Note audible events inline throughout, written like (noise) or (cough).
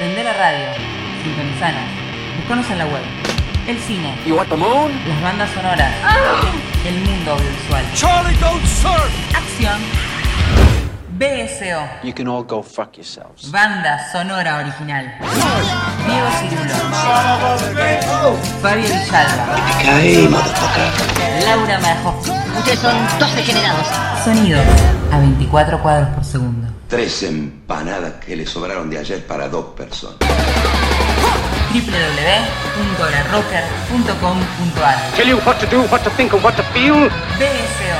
Prende la radio. Sintonizanos. Buscanos en la web. El cine. You want the moon? Las bandas sonoras. El mundo audiovisual. Charlie, don't surf! Acción. BSO. You can all go fuck yourselves. Banda sonora original. Diego Cirulo. Fabio Villalba. Motherfucker. Laura Marajowski. Ustedes son dos degenerados. Sonidos a 24 cuadros por segundo. Tres empanadas que le sobraron de ayer para dos personas. www.larocker.com.ar Tell you what to do, what to think, and what to feel. BSO.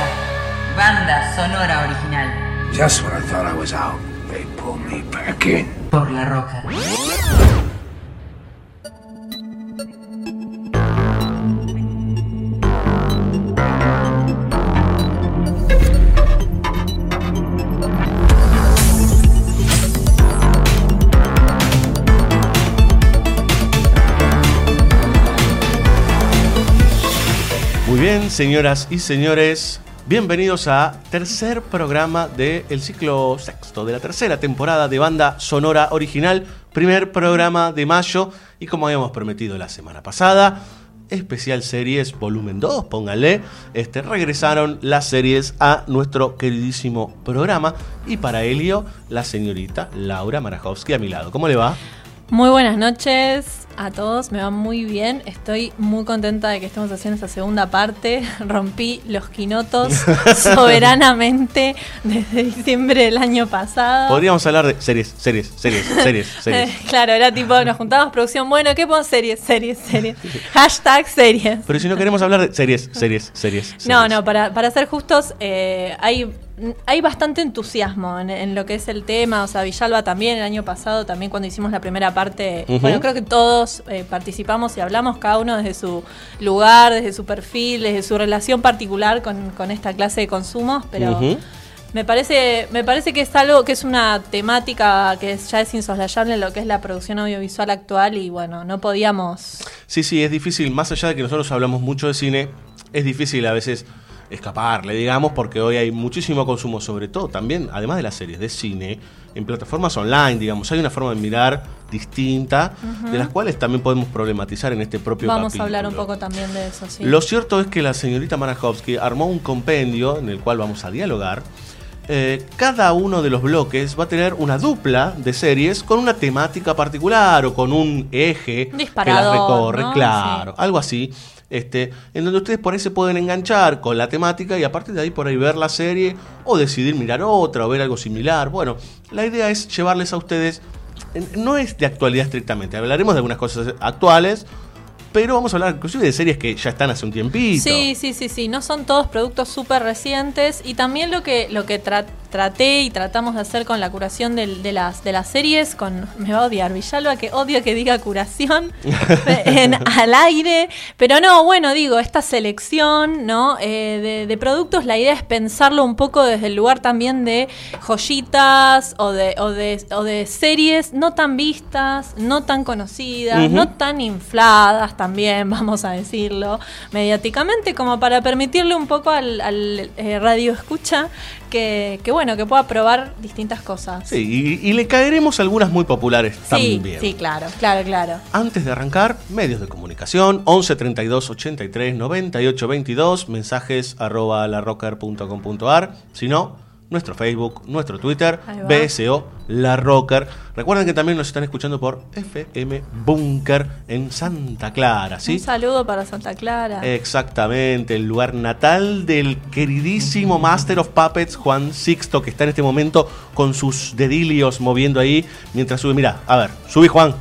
Banda sonora original. Just when I thought I was out, they pulled me back in. Por la roca. Señoras y señores, bienvenidos a tercer programa del ciclo sexto de la tercera temporada de banda sonora original, primer programa de mayo. Y como habíamos prometido la semana pasada, especial series volumen 2, pónganle, este, regresaron las series a nuestro queridísimo programa. Y para ello la señorita Laura Marajowski a mi lado. ¿Cómo le va? Muy buenas noches a todos, me va muy bien. Estoy muy contenta de que estemos haciendo esta segunda parte. (laughs) Rompí los quinotos (laughs) soberanamente desde diciembre del año pasado. Podríamos hablar de series, series, series, (laughs) series, series. Eh, claro, era tipo, nos juntábamos producción, bueno, ¿qué podemos? Series, series, series. Hashtag series. Pero si no queremos hablar de series, series, series. No, series. no, para, para ser justos, eh, hay, hay bastante entusiasmo en, en lo que es el tema. O sea, Villalba también el año pasado, también cuando hicimos la primera parte, bueno, creo que todos eh, participamos y hablamos, cada uno desde su lugar, desde su perfil, desde su relación particular con, con esta clase de consumos, pero... Me parece, me parece que es algo que es una temática que ya es insoslayable en lo que es la producción audiovisual actual y bueno, no podíamos Sí, sí, es difícil, más allá de que nosotros hablamos mucho de cine, es difícil a veces escaparle, digamos, porque hoy hay muchísimo consumo, sobre todo también, además de las series de cine, en plataformas online, digamos, hay una forma de mirar distinta, de las cuales también podemos problematizar en este propio Vamos a capítulo. hablar un poco también de eso, sí. Lo cierto es que la señorita Marajowski armó un compendio en el cual vamos a dialogar. Eh, cada uno de los bloques va a tener una dupla de series con una temática particular o con un eje que las recorre, ¿no? claro, Sí. algo así. Este, en donde ustedes por ahí se pueden enganchar con la temática y a partir de ahí por ahí ver la serie o decidir mirar otra o ver algo similar. Bueno, la idea es llevarles a ustedes, no es de actualidad estrictamente, hablaremos de algunas cosas actuales, pero vamos a hablar inclusive de series que ya están hace un tiempito. Sí, sí, sí, sí. No son todos productos súper recientes. Y también lo que, lo que traté y tratamos de hacer con la curación del- de, las, de las series, con. Me va a odiar Villalba, que odio que diga curación (laughs) en, al aire. Pero no, bueno, digo, esta selección ¿no? Eh, de, de productos, la idea es pensarlo un poco desde el lugar también de joyitas o de, o de, o de series no tan vistas, no tan conocidas, no tan infladas también, (laughs) vamos a decirlo, mediáticamente, como para permitirle un poco al, al, eh, radio escucha que, que, bueno, que pueda probar distintas cosas. Sí, y, y le caeremos algunas muy populares sí, también. sí, claro, claro, claro. Antes de arrancar, medios de comunicación, 11 32 83 98 22, mensajes arroba larrocker.com.ar, si no, nuestro Facebook, nuestro Twitter. BSO La Rocker. Recuerden que también nos están escuchando por FM Bunker en Santa Clara, ¿sí? Un saludo para Santa Clara. Exactamente, el lugar natal del queridísimo Master of Puppets Juan Sixto, que está en este momento con sus dedilios moviendo ahí mientras sube. Mira, a ver, subí Juan.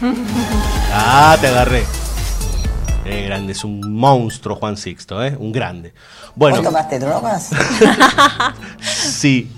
(laughs) Ah, te agarré. Eh, grande, es un monstruo Juan Sixto, ¿eh? Un grande. Bueno, ¿Vos tomaste drogas? (laughs) sí.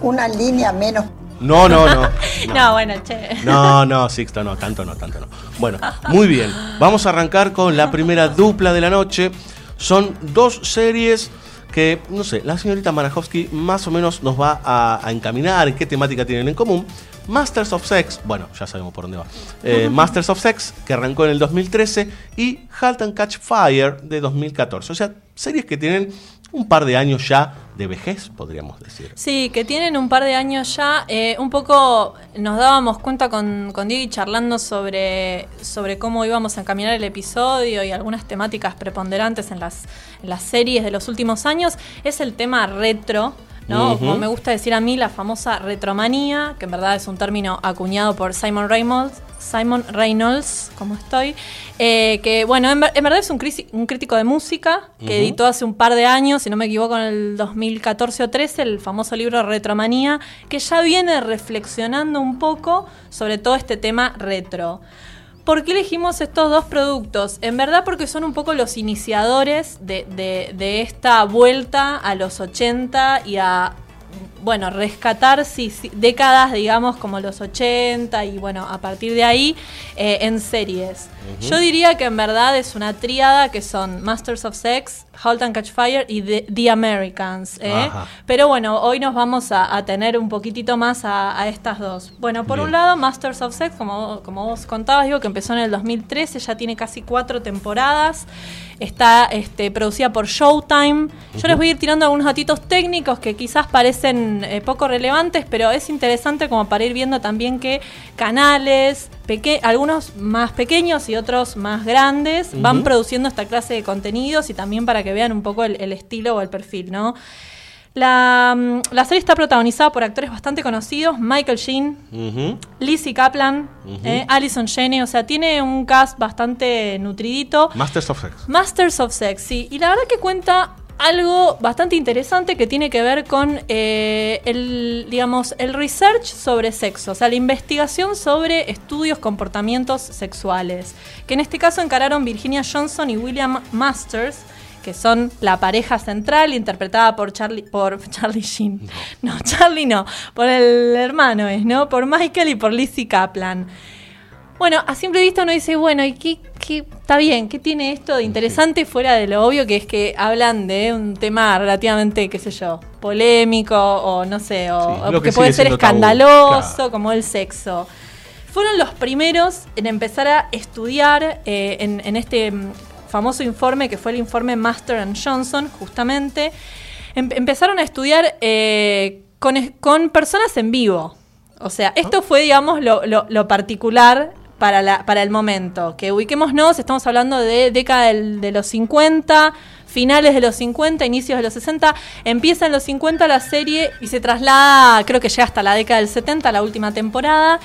Una línea menos. No, no, no. (laughs) no. bueno, che. No, no, Sixto, no, tanto no, tanto no. Bueno, muy bien. Vamos a arrancar con la primera dupla de la noche. Son dos series que, no sé, la señorita Marajowski más o menos nos va a, a encaminar en qué temática tienen en común. Masters of Sex, bueno, ya sabemos por dónde va. Eh, Masters of Sex, que arrancó en el 2013, y Halt and Catch Fire de 2014. O sea, series que tienen un par de años ya de vejez, podríamos decir. Sí, que tienen un par de años ya. Eh, un poco nos dábamos cuenta con, con charlando sobre, sobre cómo íbamos a encaminar el episodio y algunas temáticas preponderantes en las, en las series de los últimos años. Es el tema retro. ¿No? Como me gusta decir a mí, la famosa retromanía, que en verdad es un término acuñado por Simon Reynolds, Simon Reynolds, como estoy, eh, que bueno, en, ver- en verdad es un, crítico de música que editó hace un par de años, si no me equivoco, en el 2014 o 13, el famoso libro Retromanía, que ya viene reflexionando un poco sobre todo este tema retro. ¿Por qué elegimos estos dos productos? En verdad porque son un poco los iniciadores de, de- de esta vuelta a los 80 y a, bueno, rescatar sí, sí, décadas, digamos, como los 80 y bueno, a partir de ahí eh, en series. Yo diría que en verdad es una tríada que son Masters of Sex, Halt and Catch Fire y The, The Americans. ¿eh? Pero bueno, hoy nos vamos a, a tener un poquitito más a, a estas dos. Bueno, por Bien. un lado, Masters of Sex, como, como vos contabas, digo que empezó en el 2013, ya tiene casi cuatro temporadas. Está este, producida por Showtime. Yo les voy a ir tirando algunos datitos técnicos que quizás parecen eh, poco relevantes, pero es interesante como para ir viendo también que canales, peque- algunos más pequeños y otros más grandes, van produciendo esta clase de contenidos y también para que vean un poco el, el estilo o el perfil, ¿no? La, mm, la serie está protagonizada por actores bastante conocidos, Michael Sheen, Ujú. Lizzie Kaplan, eh, Alison Janney, o sea, tiene un cast bastante nutridito. Masters of Sex. Masters of Sex, sí. Y la verdad que cuenta algo bastante interesante que tiene que ver con eh, el, digamos, el research sobre sexo, o sea, la investigación sobre estudios, comportamientos sexuales, que en este caso encararon Virginia Johnson y William Masters, que son la pareja central interpretada por Charlie, por (laughs) Charlie Sheen. No. Charlie no, por el hermano es, ¿no? Por Michael y por Lizzie Kaplan. Bueno, a simple vista uno dice, bueno, ¿y qué, qué- está bien? ¿Qué tiene esto de interesante fuera de lo obvio que es que hablan de un tema relativamente, qué sé yo, polémico o no sé, o, Sí, o lo que, que puede ser tabú, escandaloso, claro. como el sexo? Fueron los primeros en empezar a estudiar eh, en, en este mm, famoso informe que fue el informe Master and Johnson, justamente. Em- empezaron a estudiar eh, con, con personas en vivo. O sea, esto fue, digamos, lo, lo- lo particular para, la, para el momento. Que ubiquémonos, estamos hablando de década del- de los 50, finales de los 50, inicios de los 60. Empieza en los 50 la serie y se traslada, creo que llega hasta la década del 70, la última temporada.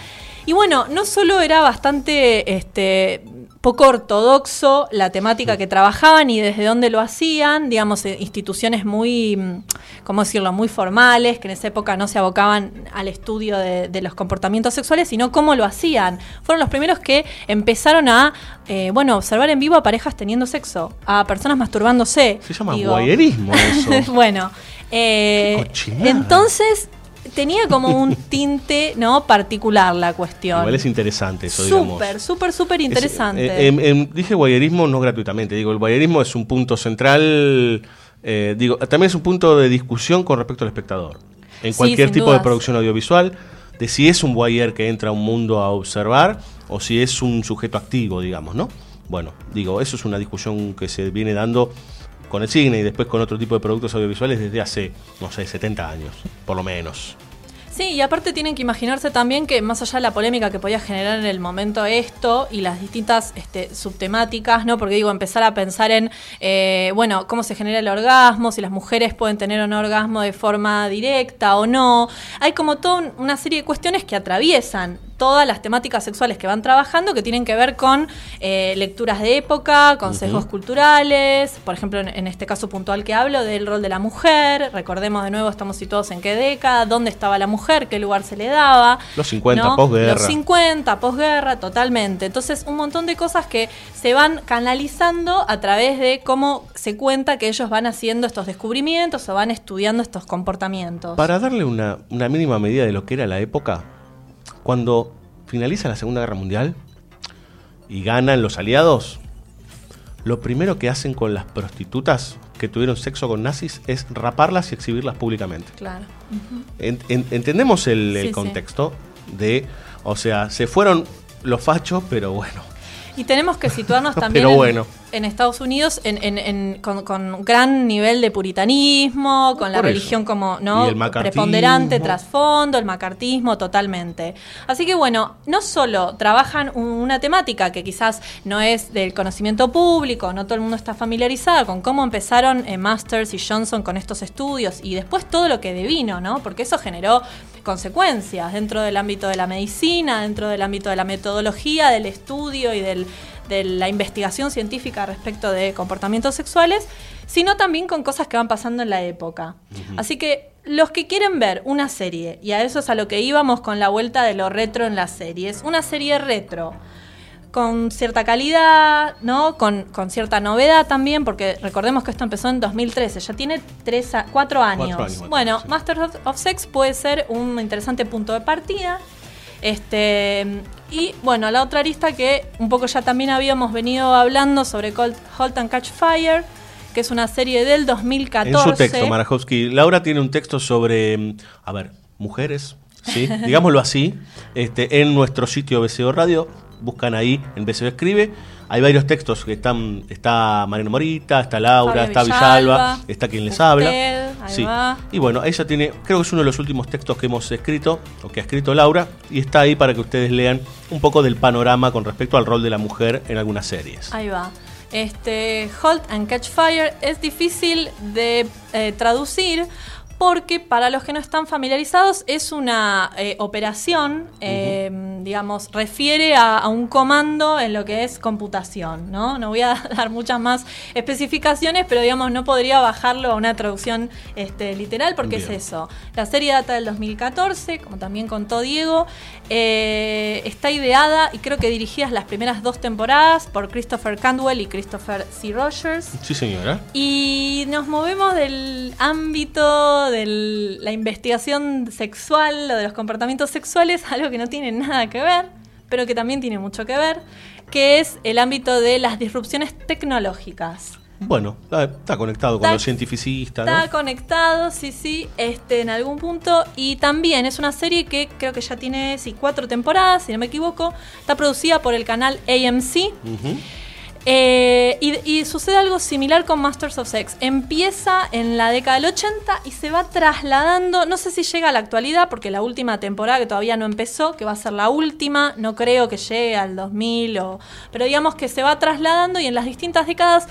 Y bueno, no solo era bastante este, poco ortodoxo la temática que trabajaban y desde dónde lo hacían, digamos, eh, instituciones muy, mm, ¿cómo decirlo?, muy formales, que en esa época no se abocaban al estudio de, de los comportamientos sexuales, sino cómo lo hacían. Fueron los primeros que empezaron a, eh, bueno, observar en vivo a parejas teniendo sexo, a personas masturbándose. Se llama guayerismo eso. (laughs) bueno, eh, entonces tenía como un (laughs) tinte no particular la cuestión. Igual es interesante eso, digamos. Súper, súper, súper interesante. Eh, em, em, dije guayerismo no gratuitamente, digo, el guayerismo es un punto central, eh, digo, también es un punto de discusión con respecto al espectador. En cualquier tipo dudas. de producción audiovisual, de si es un guayer que entra a un mundo a observar o si es un sujeto activo, digamos, ¿no? Bueno, digo, eso es una discusión que se viene dando con el cine y después con otro tipo de productos audiovisuales desde hace, no sé, 70 años, por lo menos. Sí, y aparte tienen que imaginarse también que más allá de la polémica que podía generar en el momento esto y las distintas este, subtemáticas, ¿no? Porque digo, empezar a pensar en, eh, bueno, cómo se genera el orgasmo, si las mujeres pueden tener un orgasmo de forma directa o no. Hay como toda un- una serie de cuestiones que atraviesan todas las temáticas sexuales que van trabajando que tienen que ver con eh, lecturas de época, con Ujú. sesgos culturales, por ejemplo, en, en este caso puntual que hablo del rol de la mujer, recordemos de nuevo, estamos situados en qué década, dónde estaba la mujer, qué lugar se le daba. Los 50, ¿no? posguerra. Los 50, posguerra, totalmente. Entonces, un montón de cosas que se van canalizando a través de cómo se cuenta que ellos van haciendo estos descubrimientos o van estudiando estos comportamientos. Para darle una, una mínima medida de lo que era la época, cuando finaliza la Segunda Guerra Mundial y ganan los aliados, lo primero que hacen con las prostitutas que tuvieron sexo con nazis es raparlas y exhibirlas públicamente. Claro. En- en- entendemos el, el Sí, sí. contexto de, o sea, se fueron los fachos, pero bueno. Y tenemos que situarnos (laughs) también Pero en, bueno. en Estados Unidos en, en- en- con, con gran nivel de puritanismo, con la eso. religión como no preponderante trasfondo, el macartismo totalmente. Así que bueno, no solo trabajan un- una temática que quizás no es del conocimiento público, no todo el mundo está familiarizada con cómo empezaron eh, Masters y Johnson con estos estudios y después todo lo que devino, ¿no? Porque eso generó consecuencias dentro del ámbito de la medicina, dentro del ámbito de la metodología, del estudio y del- de la investigación científica respecto de comportamientos sexuales, sino también con cosas que van pasando en la época. Así que los que quieren ver una serie, y a eso es a lo que íbamos con la vuelta de lo retro en las series, una serie retro con cierta calidad, ¿no? Con, con cierta novedad también, porque recordemos que esto empezó en 2013, ya tiene tres a- cuatro años. bueno, sí. Masters of, Sex puede ser un interesante punto de partida. Este, y bueno, la otra arista que un poco ya también habíamos venido hablando sobre Colt- Halt and Catch Fire, que es una serie del 2014. En su texto, Marajowski, Laura tiene un texto sobre, a ver, mujeres, ¿sí? (laughs) digámoslo así, este, en nuestro sitio BCO Radio, buscan ahí en BCO Escribe, hay varios textos que están, está Mariano Morita, está Laura, Fabio está Villalba, Villalba, está quien les usted, habla. Sí. Y bueno, ella tiene, creo que es uno de los últimos textos que hemos escrito, o que ha escrito Laura, y está ahí para que ustedes lean un poco del panorama con respecto al rol de la mujer en algunas series. Ahí va. Este, Halt and Catch Fire es difícil de eh, traducir porque para los que no están familiarizados es una eh, operación, eh, digamos, refiere a, a un comando en lo que es computación, ¿no? No voy a (laughs) dar muchas más especificaciones, pero digamos, no podría bajarlo a una traducción este, literal porque Bien. es eso. La serie data del 2014, como también contó Diego, eh, está ideada y creo que dirigidas las primeras dos temporadas por Christopher Candwell y Christopher C. Rogers. Sí, señora. Y nos movemos del ámbito de la investigación sexual o de los comportamientos sexuales, (laughs) algo que no tiene nada que ver, pero que también tiene mucho que ver, que es el ámbito de las disrupciones tecnológicas. Bueno, está, conectado con Está- los cientificistas, Está ¿no? conectado, sí, sí, este, en algún punto. Y también es una serie que creo que ya tiene sí, cuatro temporadas, si no me equivoco. Está producida por el canal AMC. Ujú. Eh, y, sucede algo similar con Masters of Sex. Empieza en la década del 80 y se va trasladando, no sé si llega a la actualidad, porque la última temporada que todavía no empezó, que va a ser la última, no creo que llegue al 2000, o, pero digamos que se va trasladando y en las distintas décadas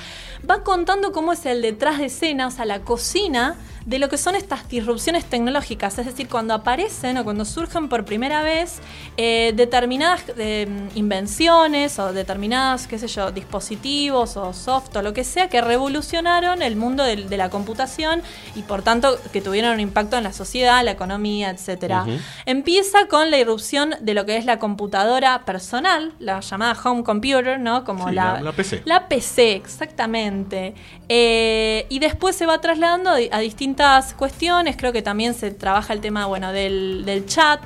va contando cómo es el detrás de escena, o sea, la cocina de lo que son estas disrupciones tecnológicas, es decir, cuando aparecen o cuando surgen por primera vez eh, determinadas eh, invenciones o determinadas, qué sé yo, dispositivos o soft o lo que sea que revolucionaron el mundo de, la computación y por tanto que tuvieron un impacto en la sociedad, la economía, etcétera. Empieza con la irrupción de lo que es la computadora personal, la llamada home computer, ¿no? Como Sí, la- la PC. la PC, exactamente. Eh, y después se va trasladando a, di- a distintas cuestiones. Creo que también se trabaja el tema, bueno, del, del chat.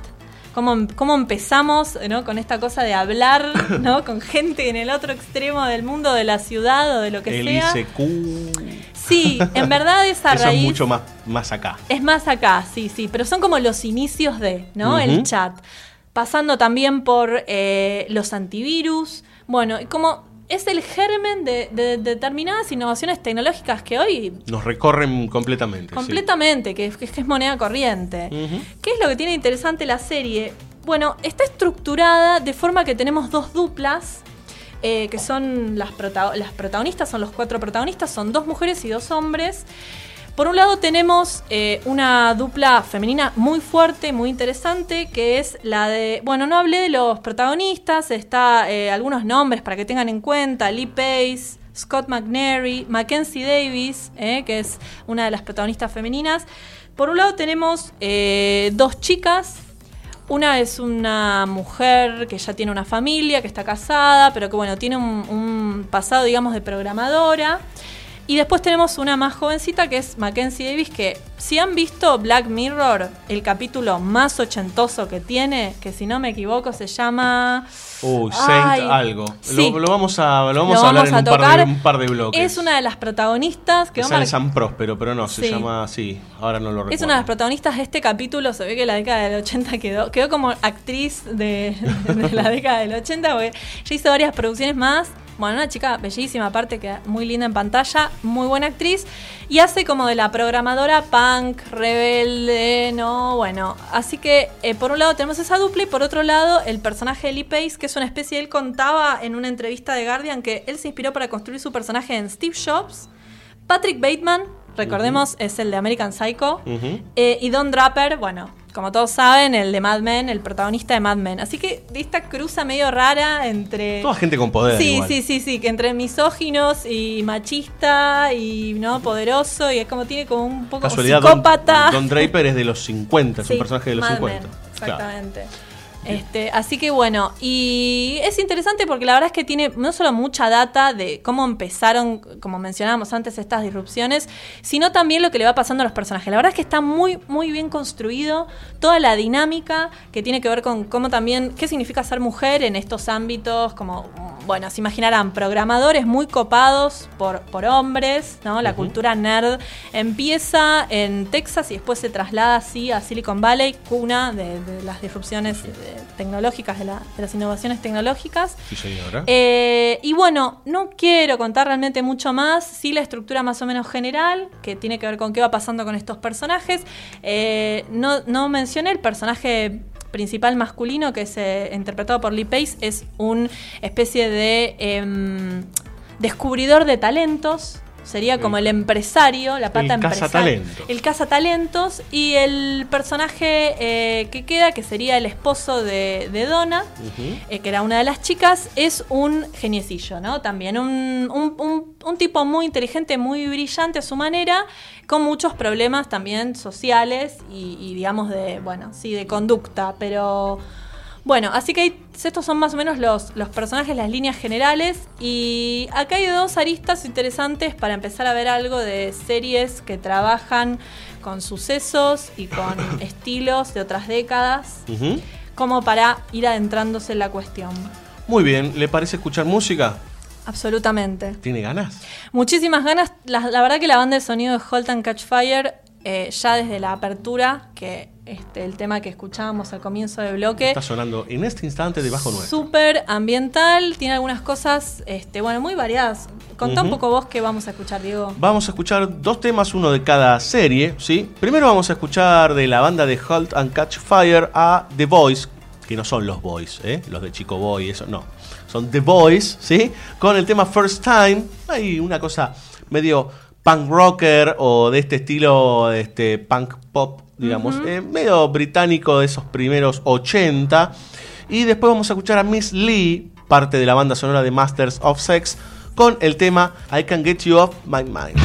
Cómo, cómo empezamos ¿no? con esta cosa de hablar ¿no? (laughs) con gente en el otro extremo del mundo, de la ciudad o de lo que El sea. ICQ. Sí, en verdad esa Eso raíz es mucho más, más acá. es más acá, sí, sí, pero son como los inicios de, ¿no? El chat. Pasando también por eh, los antivirus. Bueno, y como es el germen de, de determinadas innovaciones tecnológicas que hoy Nos recorren completamente. sí. Completamente, que, que- que es moneda corriente. ¿Qué es lo que tiene interesante la serie? Bueno, está estructurada de forma que tenemos dos duplas, eh, que son las, prota- las protagonistas, son los cuatro protagonistas, son dos mujeres y dos hombres. Por un lado tenemos eh, una dupla femenina muy fuerte, muy interesante, que es la de, bueno, no hablé de los protagonistas, está eh, algunos nombres para que tengan en cuenta, Lee Pace, Scott McNary, Mackenzie Davis, eh, que es una de las protagonistas femeninas. Por un lado tenemos dos chicas, una es una mujer que ya tiene una familia, que está casada, pero que bueno, tiene un pasado, digamos, de programadora. Y después tenemos una más jovencita que es Mackenzie Davis, que si han visto Black Mirror, el capítulo más ochentoso que tiene, que si no me equivoco se llama... Uy, Saint Ay, algo. sí. Lo, lo vamos a, lo vamos Lo a hablar vamos en un par, de, un par de bloques. Es una de las protagonistas que sale San Próspero, pero no, se Sí. llama así. Ahora no lo recuerdo. Es una de las protagonistas de este capítulo. Se ve que la década del 80 quedó, quedó como actriz de, de la década del 80, porque ya hizo varias producciones más. Bueno, una chica bellísima, aparte que muy linda en pantalla, muy buena actriz. Y hace como de la programadora punk, rebelde, ¿no? Bueno, así que eh, por un lado tenemos esa dupla y por otro lado el personaje de Lee Pace, que es una especie, él contaba en una entrevista de Guardian que él se inspiró para construir su personaje en Steve Jobs, Patrick Bateman, recordemos, es el de American Psycho, eh, y Don Draper, bueno, como todos saben, el de Mad Men, el protagonista de Mad Men. Así que de esta cruza medio rara entre... Toda gente con poder. Sí, igual. sí, sí, sí, que entre misóginos y machista y no poderoso y es como tiene como un poco Casualidad, psicópata. Don Draper es de los 50, es Sí, un personaje de los Mad 50. Men, Claro. Este, así que bueno, y es interesante porque la verdad es que tiene no solo mucha data de cómo empezaron, como mencionábamos antes, estas disrupciones, sino también lo que le va pasando a los personajes. La verdad es que está muy, muy bien construido toda la dinámica que tiene que ver con cómo también, qué significa ser mujer en estos ámbitos, como, bueno, se imaginarán, programadores muy copados por, por hombres, ¿no? La cultura nerd empieza en Texas y después se traslada así a Silicon Valley, cuna de, de las disrupciones tecnológicas, de, la- de las innovaciones tecnológicas. Sí, señora. Eh, y bueno, no quiero contar realmente mucho más, sí la estructura más o menos general, que tiene que ver con qué va pasando con estos personajes. Eh, no, no mencioné el personaje principal masculino, que es eh, interpretado por Lee Pace, es una especie de em, descubridor de talentos. Sería como el empresario, la pata El empresaria. cazatalentos. El cazatalentos. Y el personaje eh, que queda, que sería el esposo de, de Donna, eh, que era una de las chicas, es un geniecillo, ¿no? También un, un- un- un tipo muy inteligente, muy brillante a su manera, con muchos problemas también sociales y, y, digamos de, bueno, sí, de conducta, pero... Bueno, así que hay- estos son más o menos los, los personajes, las líneas generales. Y acá hay dos aristas interesantes para empezar a ver algo de series que trabajan con sucesos y con (coughs) estilos de otras décadas, como para ir adentrándose en la cuestión. Muy bien, ¿le parece escuchar música? Absolutamente. ¿Tiene ganas? Muchísimas ganas. La, la verdad que la banda de sonido de Halt and Catch Fire, eh, ya desde la apertura, que este, el tema que escuchábamos al comienzo del bloque, Está sonando en este instante debajo nuestro. súper ambiental, tiene algunas cosas, este, bueno, muy variadas. Contá un poco vos qué vamos a escuchar, Diego. Vamos a escuchar dos temas, uno de cada serie, ¿sí? Primero vamos a escuchar de la banda de Halt and Catch Fire a The Boys, que no son los Boys, ¿eh? Los de Chico Boy, eso no. Son The Boys, ¿sí? Con el tema First Time. Hay una cosa medio punk rocker o de este estilo, este punk pop, digamos, eh, medio británico de esos primeros 80. Y después vamos a escuchar a Miss Lee, parte de la banda sonora de Masters of Sex, con el tema I Can Get You Off My Mind.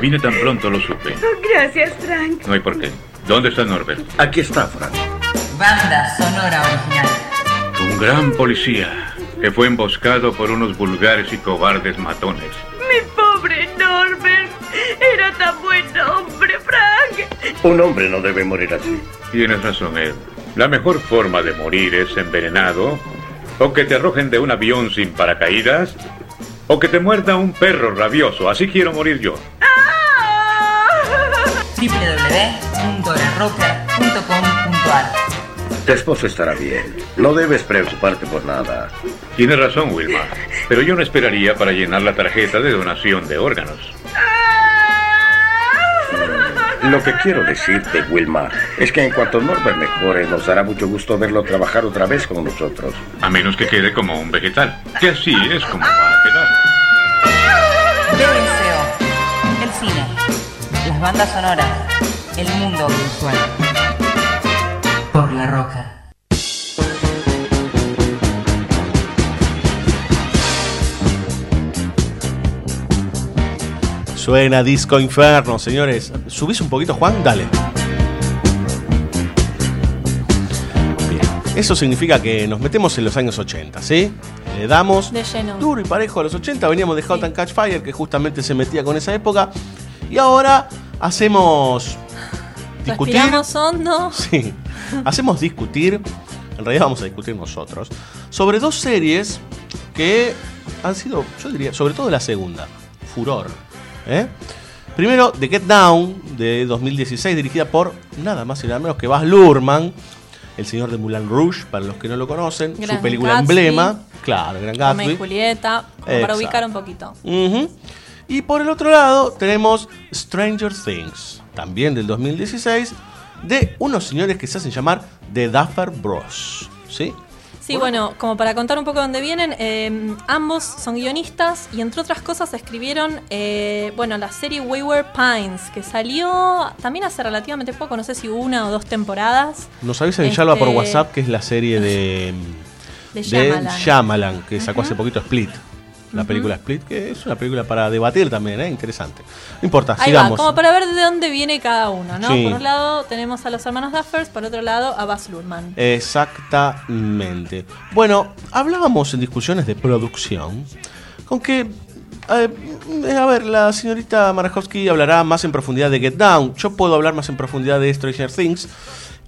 Vine tan pronto, lo supe. Gracias, Frank. No hay por qué. ¿Dónde está Norbert? Aquí está, Frank. Banda sonora original. Un gran policía que fue emboscado por unos vulgares y cobardes matones. Mi pobre Norbert. Era tan buen hombre, Frank. Un hombre no debe morir así. Tienes razón, Ed. La mejor forma de morir es envenenado, o que te arrojen de un avión sin paracaídas, o que te muerda un perro rabioso. Así quiero morir yo. www.larroca.com.ar Tu esposo estará bien. No debes preocuparte por nada. Tienes razón, Wilma. Pero yo no esperaría para llenar la tarjeta de donación de órganos. Lo que quiero decirte, Wilma, es que en cuanto Norbert mejore, nos dará mucho gusto verlo trabajar otra vez con nosotros. A menos que quede como un vegetal. Que así es como va a quedar. BSO. El cine. Las bandas sonoras. El mundo virtual. Por la roca. Suena Disco Inferno, señores. ¿Subís un poquito, Juan? Dale. Bien. Eso significa que nos metemos en los años 80, ¿sí? Le damos De lleno. duro y parejo a los 80. Veníamos de Hot and Catch Fire, que justamente se metía con esa época. Y ahora hacemos discutir. Respiramos hondo. (laughs) Sí. Hacemos discutir, en realidad vamos a discutir nosotros, sobre dos series que han sido, yo diría, sobre todo la segunda, furor. ¿eh? Primero, The Get Down, de 2016, dirigida por nada más y nada menos que Baz Luhrmann, el señor de Moulin Rouge, para los que no lo conocen, Gran su película Gatsby. emblema, claro, Gran Romeo y Gatsby. Julieta, como para ubicar un poquito. Y por el otro lado tenemos Stranger Things, también del 2016, de unos señores que se hacen llamar The Duffer Bros. ¿Sí? Sí, bueno, como para contar un poco de dónde vienen, eh, ambos son guionistas y entre otras cosas escribieron, eh, bueno, la serie Wayward Pines, que salió también hace relativamente poco, no sé si una o dos temporadas. Nos avisa Villalba por Este, WhatsApp que es la serie de, De de Shyamalan. Shyamalan, que sacó hace poquito Split. La película Split, que es una película para debatir también, ¿eh? interesante. No importa, Ahí va, sigamos. como para ver de dónde viene cada uno, ¿no? Sí. Por un lado tenemos a los hermanos Duffers, por otro lado a Baz Luhrmann. Exactamente. Bueno, hablábamos en discusiones de producción con que, eh, a ver, la señorita Marajowski hablará más en profundidad de Get Down. Yo puedo hablar más en profundidad de Stranger Things.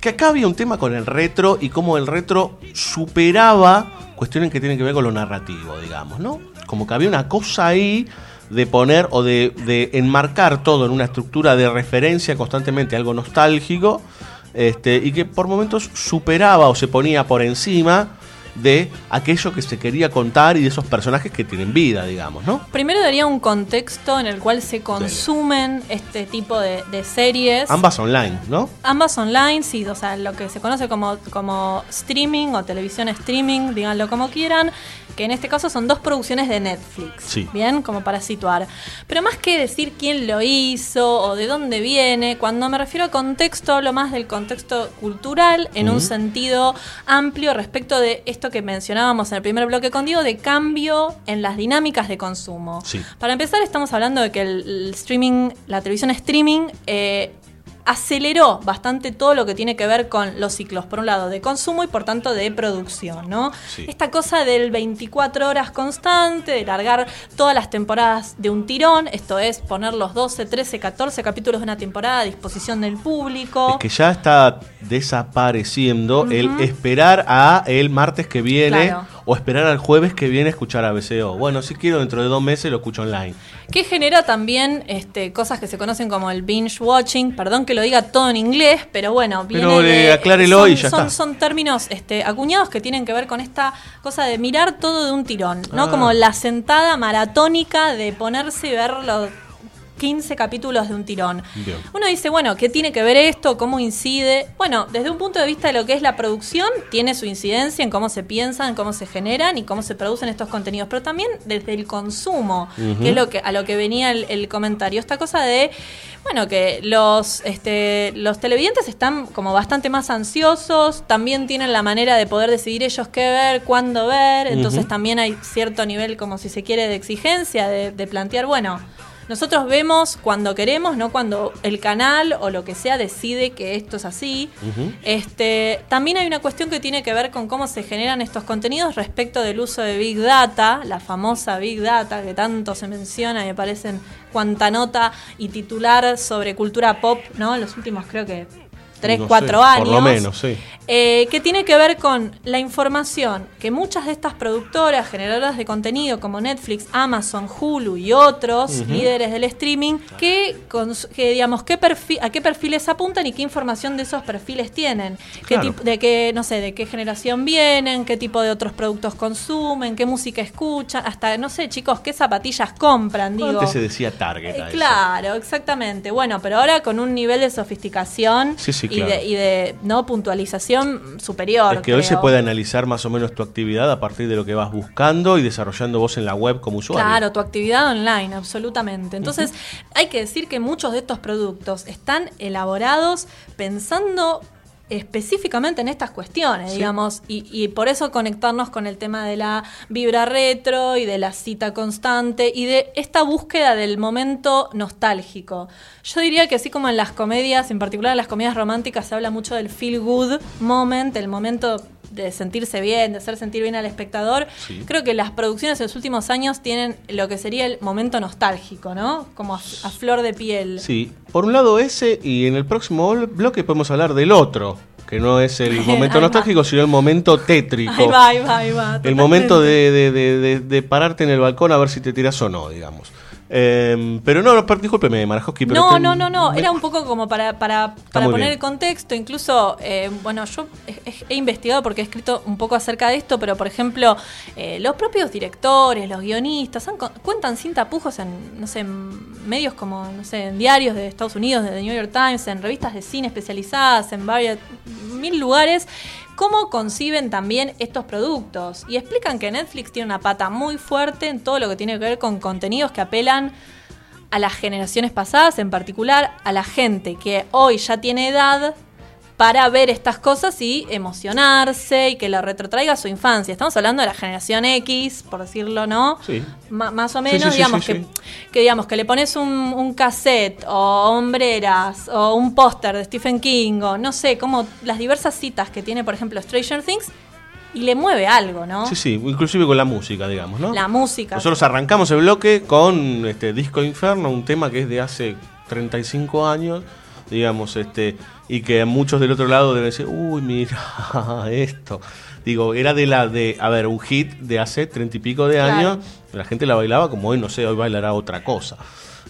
Que acá había un tema con el retro y cómo el retro superaba cuestiones que tienen que ver con lo narrativo, digamos, ¿no? Como que había una cosa ahí de poner o de, de enmarcar todo en una estructura de referencia constantemente, algo nostálgico, este, y que por momentos superaba o se ponía por encima de aquello que se quería contar y de esos personajes que tienen vida, digamos, ¿no? Primero daría un contexto en el cual se consumen este tipo de, de series. Ambas online, ¿no? Ambas online, sí, o sea, lo que se conoce como, como streaming o televisión streaming, díganlo como quieran, que en este caso son dos producciones de Netflix, Sí. bien, como para situar. Pero más que decir quién lo hizo o de dónde viene, cuando me refiero a contexto, hablo más del contexto cultural en un sentido amplio respecto de esto que mencionábamos en el primer bloque con Diego, de cambio en las dinámicas de consumo. Sí. Para empezar, estamos hablando de que el, el streaming, la televisión streaming, eh, aceleró bastante todo lo que tiene que ver con los ciclos, por un lado, de consumo y por tanto de producción, ¿no? Sí. Esta cosa del 24 horas constante, de largar todas las temporadas de un tirón, esto es poner los 12, 13, 14 capítulos de una temporada a disposición del público. Es que ya está desapareciendo el esperar a el martes que viene Claro. o esperar al jueves que viene a escuchar a BCO. Bueno, si quiero dentro de dos meses lo escucho online. que genera también este, cosas que se conocen como el binge watching. Perdón que lo diga todo en inglés, pero bueno, viene Pero, de- eh, aclárelo son, y ya son, está. son términos este, acuñados que tienen que ver con esta cosa de mirar todo de un tirón, ¿no? Ah. Como la sentada maratónica de ponerse y ver los 15 capítulos de un tirón. Bien. Uno dice, bueno, ¿qué tiene que ver esto? ¿Cómo incide? Bueno, desde un punto de vista de lo que es la producción, tiene su incidencia en cómo se piensan, cómo se generan y cómo se producen estos contenidos, pero también desde el consumo, que es lo que, a lo que venía el, el comentario. Esta cosa de, bueno, que los, este, los televidentes están como bastante más ansiosos, también tienen la manera de poder decidir ellos qué ver, cuándo ver, entonces también hay cierto nivel, como si se quiere, de exigencia, de, de plantear, bueno, nosotros vemos cuando queremos, no cuando el canal o lo que sea decide que esto es así. Este, también hay una cuestión que tiene que ver con cómo se generan estos contenidos respecto del uso de Big Data, la famosa Big Data que tanto se menciona y me parecen cuanta nota y titular sobre cultura pop, ¿no? En los últimos creo que tres, No sé, cuatro años. Por lo menos, sí. Eh, que tiene que ver con la información que muchas de estas productoras, generadoras de contenido como Netflix, Amazon, Hulu y otros líderes del streaming, que, que digamos, qué perfi- a qué perfiles apuntan y qué información de esos perfiles tienen. Qué Claro. de qué, no sé, de qué generación vienen, qué tipo de otros productos consumen, qué música escuchan, hasta, no sé, chicos, qué zapatillas compran, digo. Antes se decía Target. Eh. Claro, exactamente. Bueno, pero ahora con un nivel de sofisticación Sí, sí, y, de, y de no puntualización superior. Es que hoy se puede analizar más o menos tu actividad a partir de lo que vas buscando y desarrollando vos en la web como usuario. Claro, tu actividad online, absolutamente. Entonces, hay que decir que muchos de estos productos están elaborados pensando específicamente en estas cuestiones, Sí. digamos, y, y por eso conectarnos con el tema de la vibra retro y de la cita constante y de esta búsqueda del momento nostálgico. Yo diría que así como en las comedias, en particular en las comedias románticas, se habla mucho del feel good moment, el momento de sentirse bien, de hacer sentir bien al espectador. Sí. Creo que las producciones en los últimos años tienen lo que sería el momento nostálgico, ¿no? Como a, a flor de piel. Sí, por un lado ese y en el próximo bloque podemos hablar del otro, que no es el (laughs) Ahí momento va. nostálgico, sino el momento tétrico. Ahí va, ahí va, ahí va. El momento de, de- de- de- de pararte en el balcón a ver si te tiras o no, digamos. Eh, pero no, no, discúlpeme, Marajowski, pero No, no, no, no. Era un poco como para, para, para poner bien. el contexto. Incluso, eh, bueno, yo he, he investigado porque he escrito un poco acerca de esto, pero por ejemplo, eh, los propios directores, los guionistas, han cuentan sin tapujos en, no sé, en medios como, no sé, en diarios de Estados Unidos, de The New York Times, en revistas de cine especializadas, en varios, mil lugares, cómo conciben también estos productos. Y explican que Netflix tiene una pata muy fuerte en todo lo que tiene que ver con contenidos que apelan a las generaciones pasadas, en particular a la gente que hoy ya tiene edad para ver estas cosas y emocionarse y que lo retrotraiga a su infancia. Estamos hablando de la generación X, por decirlo, ¿no? Sí. Más o menos, sí, sí, digamos, sí, que, sí. que digamos que le pones un, un cassette o hombreras o un póster de Stephen King o no sé, como las diversas citas que tiene, por ejemplo, Stranger Things y le mueve algo, ¿no? Sí, sí, inclusive con la música, digamos, ¿no? La música. Nosotros arrancamos el bloque con este Disco Inferno, un tema que es de hace 35 años, digamos, este, y que muchos del otro lado deben decir, uy, mira (laughs) esto. Digo, era de la de, a ver, un hit de hace treinta y pico de Claro. años, la gente la bailaba como hoy, no sé, hoy bailará otra cosa.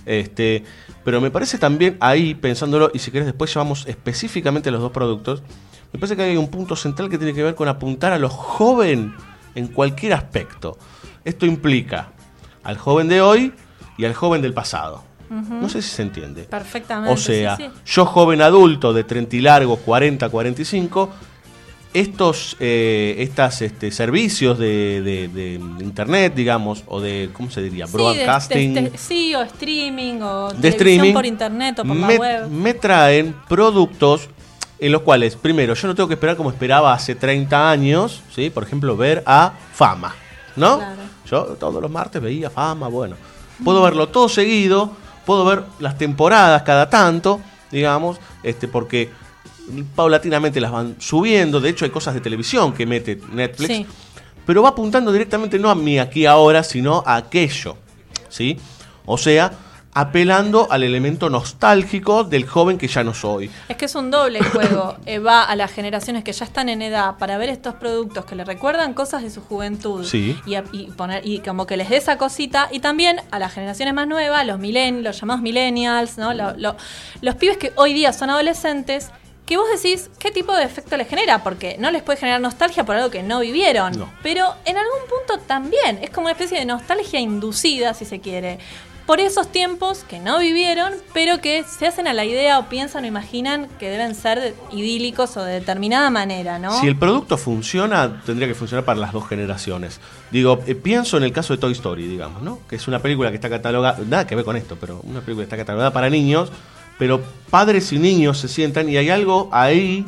Este, pero me parece también ahí, pensándolo, y si querés después llevamos específicamente los dos productos, me parece que hay un punto central que tiene que ver con apuntar a los joven en cualquier aspecto. Esto implica al joven de hoy y al joven del pasado. No sé si se entiende. Perfectamente. O sea, sí, sí. yo joven adulto de 30 y largos, 40, 45, estos eh, estas, este, servicios de, de- de internet, digamos, o de, ¿cómo se diría? Sí, Broadcasting. de- de- sí, o streaming, o de streaming por internet o por me, la web. me traen productos en los cuales, primero, yo no tengo que esperar como esperaba hace 30 años, ¿sí? Por ejemplo, ver a Fama, ¿no? Claro. Yo todos los martes veía Fama, bueno. Puedo verlo todo seguido, puedo ver las temporadas cada tanto, digamos, este porque paulatinamente las van subiendo, de hecho hay cosas de televisión que mete Netflix, Sí. pero va apuntando directamente no a mí aquí ahora, sino a aquello, ¿sí? O sea, apelando al elemento nostálgico del joven que ya no soy. Es que es un doble juego. (coughs) Eh, va a las generaciones que ya están en edad para ver estos productos que le recuerdan cosas de su juventud. Sí. Y, a- y poner, y como que les dé esa cosita. Y también a las generaciones más nuevas, los milen, los llamados millennials, ¿no? Lo- lo- los pibes que hoy día son adolescentes. Que vos decís, ¿qué tipo de efecto les genera? Porque no les puede generar nostalgia por algo que no vivieron. No. Pero en algún punto también. Es como una especie de nostalgia inducida, si se quiere. Por esos tiempos que no vivieron, pero que se hacen a la idea o piensan o imaginan que deben ser idílicos o de determinada manera, ¿no? Si el producto funciona, tendría que funcionar para las dos generaciones. Digo, eh, pienso en el caso de Toy Story, digamos, ¿no? Que es una película que está catalogada, nada que ver con esto, pero una película que está catalogada para niños, pero padres y niños se sientan y hay algo ahí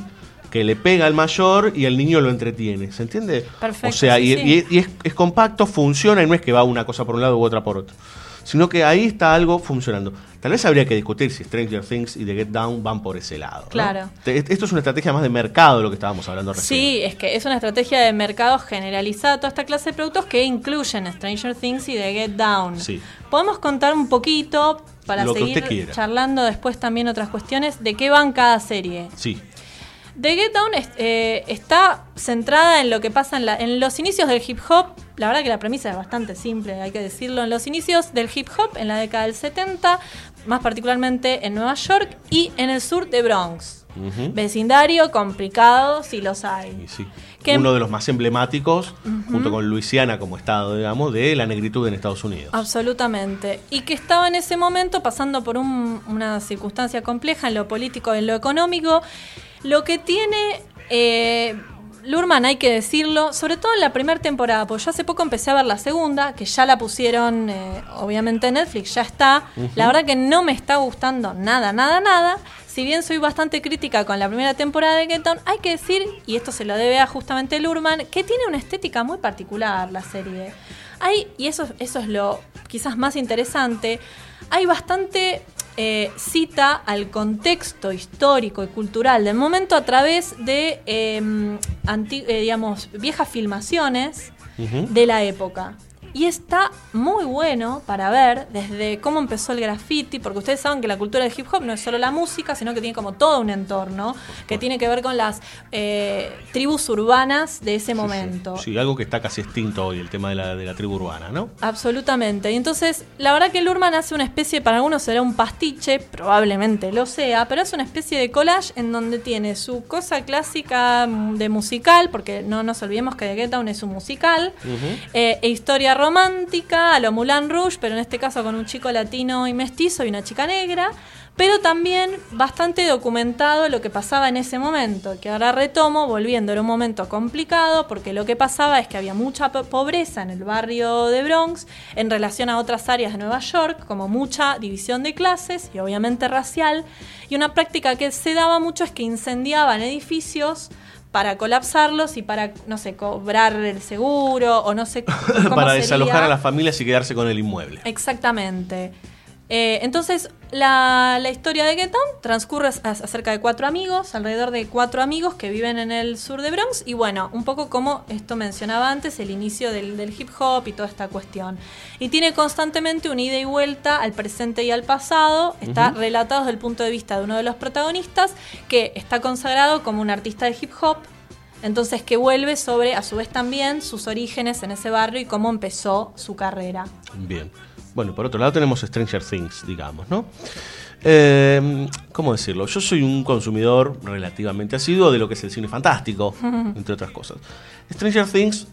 que le pega al mayor y el niño lo entretiene, ¿se entiende? Perfecto, O sea, sí, y, sí. y- y es, es compacto, funciona y no es que va una cosa por un lado u otra por otro. Sino que ahí está algo funcionando. Tal vez habría que discutir si Stranger Things y The Get Down van por ese lado. Claro. Esto es una estrategia más de mercado lo que estábamos hablando recién. Sí, es que es una estrategia de mercado generalizada toda esta clase de productos que incluyen Stranger Things y The Get Down. Sí. Podemos contar un poquito para Lo seguir charlando después también otras cuestiones de qué van cada serie. Sí. The Get Down es- eh, está centrada en lo que pasa en, la- en los inicios del hip hop. La verdad que la premisa es bastante simple, hay que decirlo. En los inicios del hip hop, en la década del 70, más particularmente en Nueva York y en el sur de Bronx. Vecindario complicado, si los hay. Y sí. Que- Uno de los más emblemáticos, junto con Luisiana como estado, digamos, de la negritud en Estados Unidos. Absolutamente. Y que estaba en ese momento pasando por un- una circunstancia compleja en lo político, en lo económico. Lo que tiene eh, Lurman, hay que decirlo, sobre todo en la primera temporada, porque yo hace poco empecé a ver la segunda, que ya la pusieron, eh, obviamente en Netflix, ya está. La verdad que no me está gustando nada, nada, nada. si bien soy bastante crítica con la primera temporada de Get Down, hay que decir, y esto se lo debe a justamente Lurman, que tiene una estética muy particular la serie. Hay, y eso, eso es lo quizás más interesante, hay bastante eh, cita al contexto histórico y cultural del momento a través de, eh, anti- eh, digamos, viejas filmaciones de la época. Y está muy bueno para ver desde cómo empezó el graffiti, porque ustedes saben que la cultura del hip hop no es solo la música, sino que tiene como todo un entorno que tiene que ver con las eh, tribus urbanas de ese momento. Sí, algo que está casi extinto hoy, el tema de la, de la tribu urbana, ¿no? Absolutamente. Y entonces, la verdad que Lurman hace una especie, para algunos será un pastiche, probablemente lo sea, pero es una especie de collage en donde tiene su cosa clásica mm, de musical, porque no nos olvidemos que The Get Down es un musical, eh, e historia romántica a lo Moulin Rouge, pero en este caso con un chico latino y mestizo y una chica negra, pero también bastante documentado lo que pasaba en ese momento, que ahora retomo, volviendo, era un momento complicado, porque lo que pasaba es que había mucha po- pobreza en el barrio de Bronx en relación a otras áreas de Nueva York, como mucha división de clases y obviamente racial, y una práctica que se daba mucho es que incendiaban edificios para colapsarlos y para, no sé, cobrar el seguro o no sé (laughs) cómo Para sería. desalojar a las familias y quedarse con el inmueble. Exactamente. Eh, entonces, la, la historia de Get Down transcurre acerca de cuatro amigos, alrededor de cuatro amigos que viven en el sur de Bronx. Y bueno, un poco como esto mencionaba antes, el inicio del, del hip hop y toda esta cuestión. Y tiene constantemente un ida y vuelta al presente y al pasado. Está relatado desde el punto de vista de uno de los protagonistas, que está consagrado como un artista de hip hop. Entonces que vuelve sobre, a su vez también, sus orígenes en ese barrio y cómo empezó su carrera. Bien. Bueno, por otro lado tenemos Stranger Things, digamos, ¿no? Eh, ¿Cómo decirlo? Yo soy un consumidor relativamente asiduo de lo que es el cine fantástico, (laughs) entre otras cosas. Stranger Things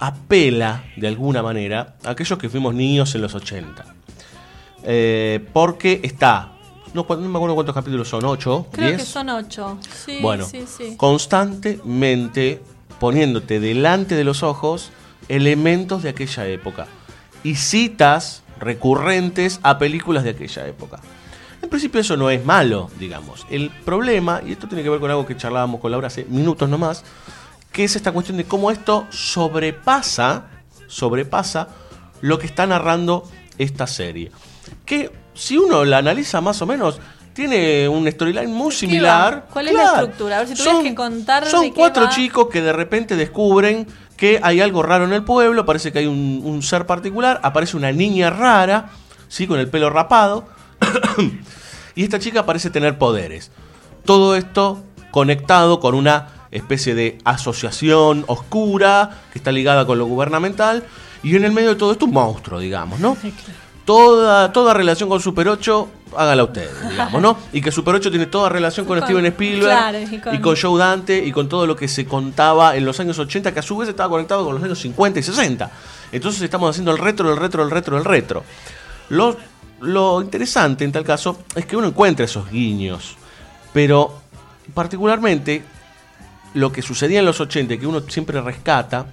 apela, de alguna manera, a aquellos que fuimos niños en los 80. Eh, porque está, no, me acuerdo cuántos capítulos son, 8, Creo 10. que son ocho. Sí, Bueno, sí, sí. constantemente poniéndote delante de los ojos elementos de aquella época y citas recurrentes a películas de aquella época. En principio eso no es malo, digamos. El problema, y esto tiene que ver con algo que charlábamos con Laura hace minutos nomás, que es esta cuestión de cómo esto sobrepasa, sobrepasa lo que está narrando esta serie. Que si uno la analiza más o menos, tiene un storyline muy ¿Qué similar. ¿Cuál es la estructura? A ver si tuvieras Son- que contar Son de cuatro chicos que de repente descubren que hay algo raro en el pueblo, parece que hay un, un ser particular, aparece una niña rara, ¿sí? con el pelo rapado, (coughs) y esta chica parece tener poderes. Todo esto conectado con una especie de asociación oscura que está ligada con lo gubernamental, y en el medio de todo esto un monstruo, digamos, ¿no? Toda, toda relación con Super 8, hágala ustedes, digamos, ¿no? Y que Super 8 tiene toda relación con, Con- Steven Spielberg claro, y con- y con Joe Dante y con todo lo que se contaba en los años 80, que a su vez estaba conectado con los años 50 y 60. Entonces estamos haciendo el retro, el retro, el retro, el retro. Lo, lo interesante en tal caso es que uno encuentra esos guiños, pero particularmente lo que sucedía en los 80 y que uno siempre rescata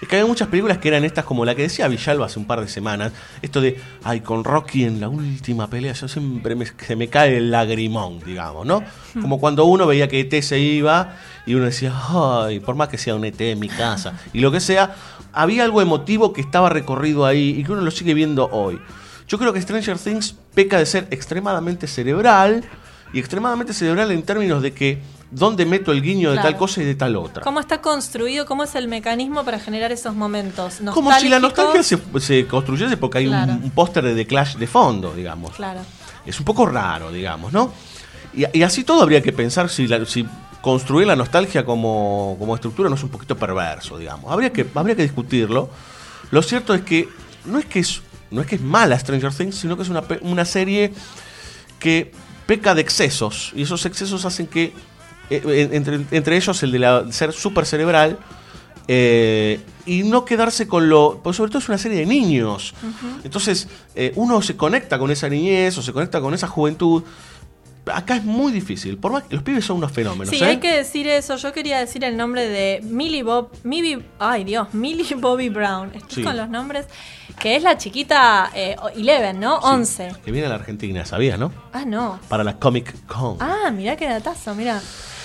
es que había muchas películas que eran estas como la que decía Villalba hace un par de semanas, esto de, ay, con Rocky en la última pelea, yo siempre me, se me cae el lagrimón, digamos, ¿no? Como cuando uno veía que ET se iba y uno decía, ay, por más que sea un ET en mi casa, y lo que sea, había algo emotivo que estaba recorrido ahí y que uno lo sigue viendo hoy. Yo creo que Stranger Things peca de ser extremadamente cerebral y extremadamente cerebral en términos de que dónde meto el guiño de tal cosa y de tal otra. ¿Cómo está construido? ¿Cómo es el mecanismo para generar esos momentos? Como si la nostalgia se, se construyese porque hay un- Claro. un, póster de The Clash de fondo, digamos. Claro. Es un poco raro, digamos, ¿no? Y, y así todo habría que pensar si, la- si construir la nostalgia como, como estructura no es un poquito perverso, digamos. Habría que, habría que discutirlo. Lo cierto es que no es que es, no es, que es mala Stranger Things, sino que es una, una serie que peca de excesos. Y esos excesos hacen que, eh, en- entre, entre ellos el de la- ser súper cerebral, eh, y no quedarse con lo. Porque sobre todo es una serie de niños. Entonces, eh, uno se conecta con esa niñez o se conecta con esa juventud. Acá es muy difícil. Por más que los pibes son unos fenómenos. Sí, ¿eh? hay que decir eso. Yo quería decir el nombre de Millie Bob, Millie, ay Dios, (laughs) Millie Bobby Brown. Estoy Sí. con los nombres. Que es la chiquita eh, Eleven, ¿no? 11. Que viene a la Argentina, ¿sabías, no? Ah, no. Para la Comic Con. Ah, mirá qué datazo, mirá.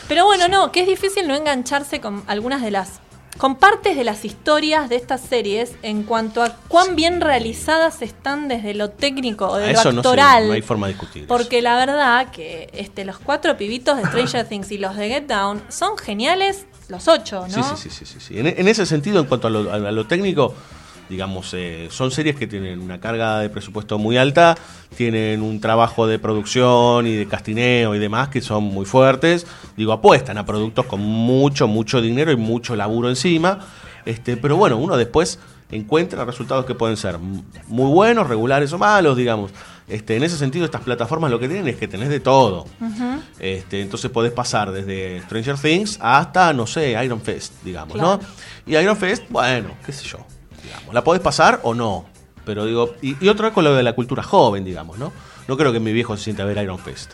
Pero bueno, no, que es difícil no engancharse con algunas de las. con partes de las historias de estas series en cuanto a cuán bien realizadas están desde lo técnico o de lo Eso no, sé, actoral. no hay forma de discutir. Porque la verdad que este, los cuatro pibitos de Stranger (coughs) Things y los de Get Down son geniales los ocho, ¿no? Sí, sí, sí, sí, sí, sí. En, en ese sentido, en cuanto a lo, a lo técnico, digamos, eh, son series que tienen una carga de presupuesto muy alta, tienen un trabajo de producción y de castineo y demás que son muy fuertes. Digo, apuestan a productos con mucho, mucho dinero y mucho laburo encima. Este, pero bueno, uno después encuentra resultados que pueden ser muy buenos, regulares o malos, digamos. Este, en ese sentido, estas plataformas lo que tienen es que tenés de todo. Este, entonces podés pasar desde Stranger Things hasta, no sé, Iron Fist, digamos, Claro. ¿no? Y Iron Fist, bueno, qué sé yo, digamos. La podés pasar o no. Pero digo, y, y otra con lo de la cultura joven, digamos, ¿no? No creo que mi viejo se sienta a ver Iron Fist.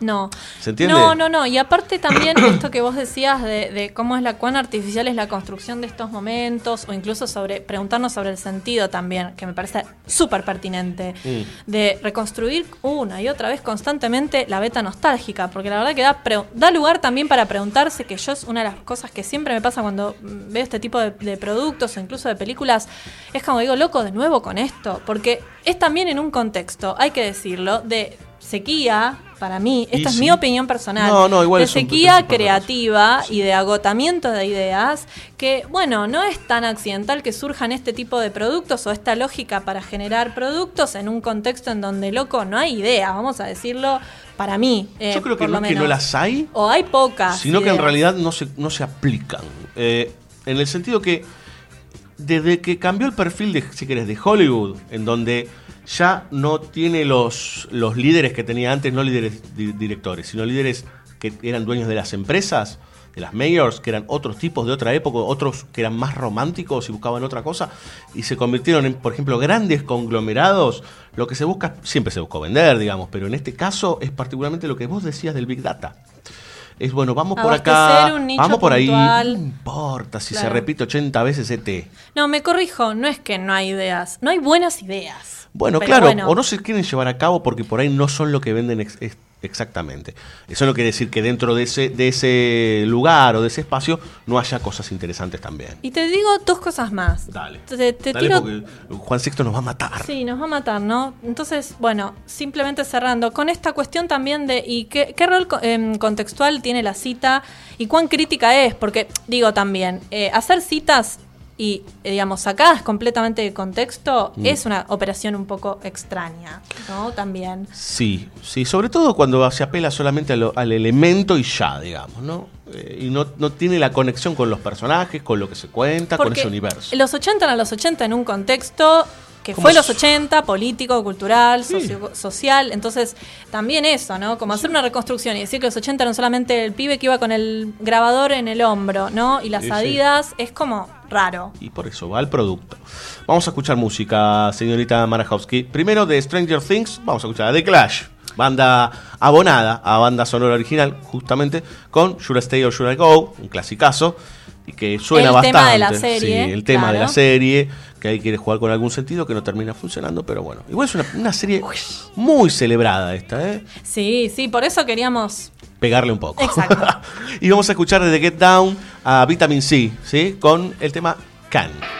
No. ¿Se entiende? No, no, no. Y aparte también (coughs) esto que vos decías de, de cómo es la cuán artificial es la construcción de estos momentos, o incluso sobre preguntarnos sobre el sentido también, que me parece súper pertinente. Mm. De reconstruir una y otra vez constantemente la beta nostálgica, porque la verdad que da, pre- da lugar también para preguntarse, que yo es una de las cosas que siempre me pasa cuando veo este tipo de, de productos o incluso de películas, es como digo, loco, de nuevo con esto, porque es también en un contexto, hay que decirlo, de sequía, para mí, esta es sí. mi opinión personal, No, no, igual de sequía creativa y de agotamiento de ideas, que bueno, no es tan accidental que surjan este tipo de productos o esta lógica para generar productos en un contexto en donde, loco, no hay idea, vamos a decirlo, para mí. eh, Yo creo que por no es que no menos. las hay, O hay pocas. sino que en realidad no se, no se aplican. Eh, en el sentido que desde que cambió el perfil de, si querés, de Hollywood, en donde ya no tiene los, los líderes que tenía antes, no líderes di- directores, sino líderes que eran dueños de las empresas, de las mayors, que eran otros tipos de otra época, otros que eran más románticos y buscaban otra cosa, y se convirtieron en, por ejemplo, grandes conglomerados. Lo que se busca, siempre se buscó vender, digamos, pero en este caso es particularmente lo que vos decías del Big Data. Es bueno, vamos por acá, Abastecer un nicho vamos por ahí. No importa si se repite 80 veces ET. No, me corrijo, no es que no hay ideas, no hay buenas ideas. Bueno, Pero claro, bueno. o no se quieren llevar a cabo porque por ahí no son lo que venden ex- ex- exactamente. Eso no quiere decir que dentro de ese, de ese lugar o de ese espacio no haya cosas interesantes también. Y te digo dos cosas más. Dale. Te, te Dale tiro porque Juan Sixto nos va a matar. Sí, nos va a matar, ¿no? Entonces, bueno, simplemente cerrando, con esta cuestión también de ¿y qué, qué rol em, contextual tiene la cita y cuán crítica es? Porque, digo también, eh, hacer citas y, digamos, sacadas completamente de contexto Mm. es una operación un poco extraña, ¿no? También. Sí, sí, sobre todo cuando se apela solamente lo- al elemento y ya, digamos, ¿no? Eh, y no, no tiene la conexión con los personajes, con lo que se cuenta, con ese universo. Los 80 eran los 80 en un contexto que fue los 80, político, cultural, socio- social. Entonces, también eso, ¿no? Como hacer una reconstrucción y decir que los 80 eran solamente el pibe que iba con el grabador en el hombro, ¿no? Y las Sí, sí. adidas, es como raro. Y por eso va al producto. Vamos a escuchar música, señorita Marajowski. Primero de Stranger Things, vamos a escuchar a The Clash. Banda abonada a banda sonora original, justamente con Should I Stay or Should I Go, un clasicazo, y que suena El bastante. tema de la serie, Sí, el tema de la serie, que ahí quiere jugar con algún sentido que no termina funcionando, pero bueno. Igual es una, una serie muy celebrada esta, ¿eh? Sí, sí, por eso queríamos. Pegarle un poco. Exacto. (laughs) y vamos a escuchar desde Get Down a Vitamin C, ¿sí? Con el tema Can.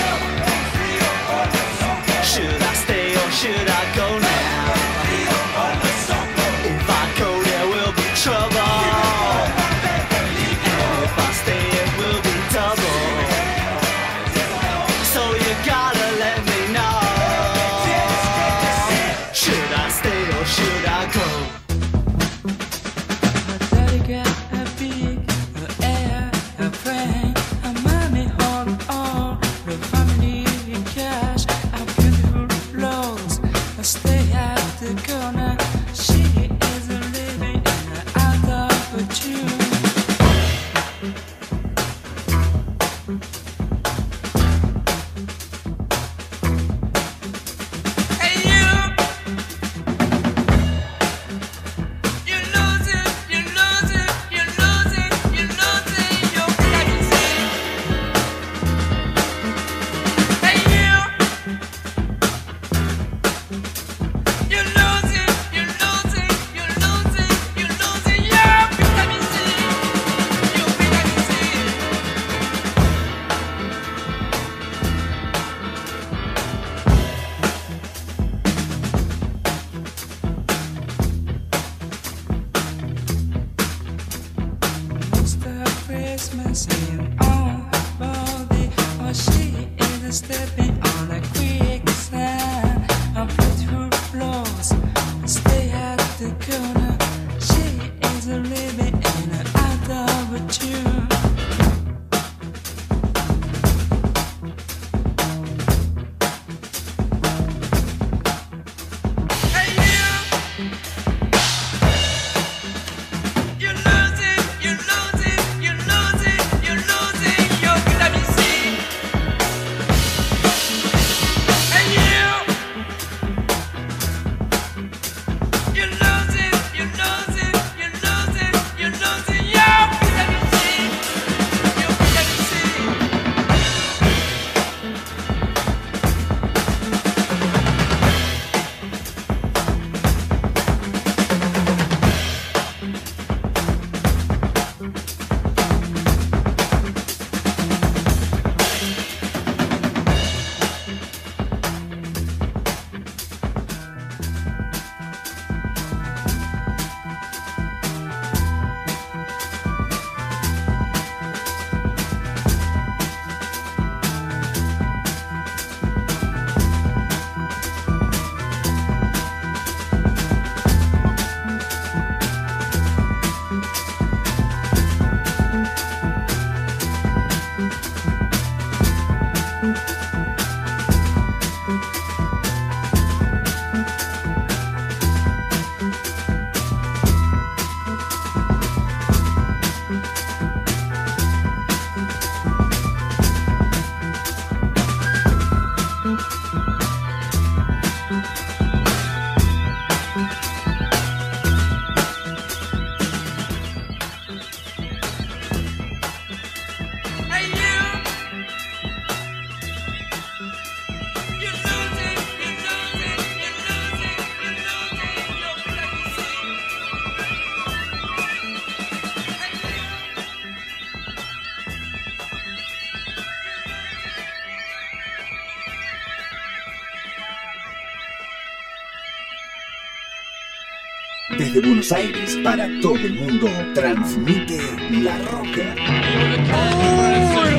Buenos Aires para todo el mundo, transmite La Rocker.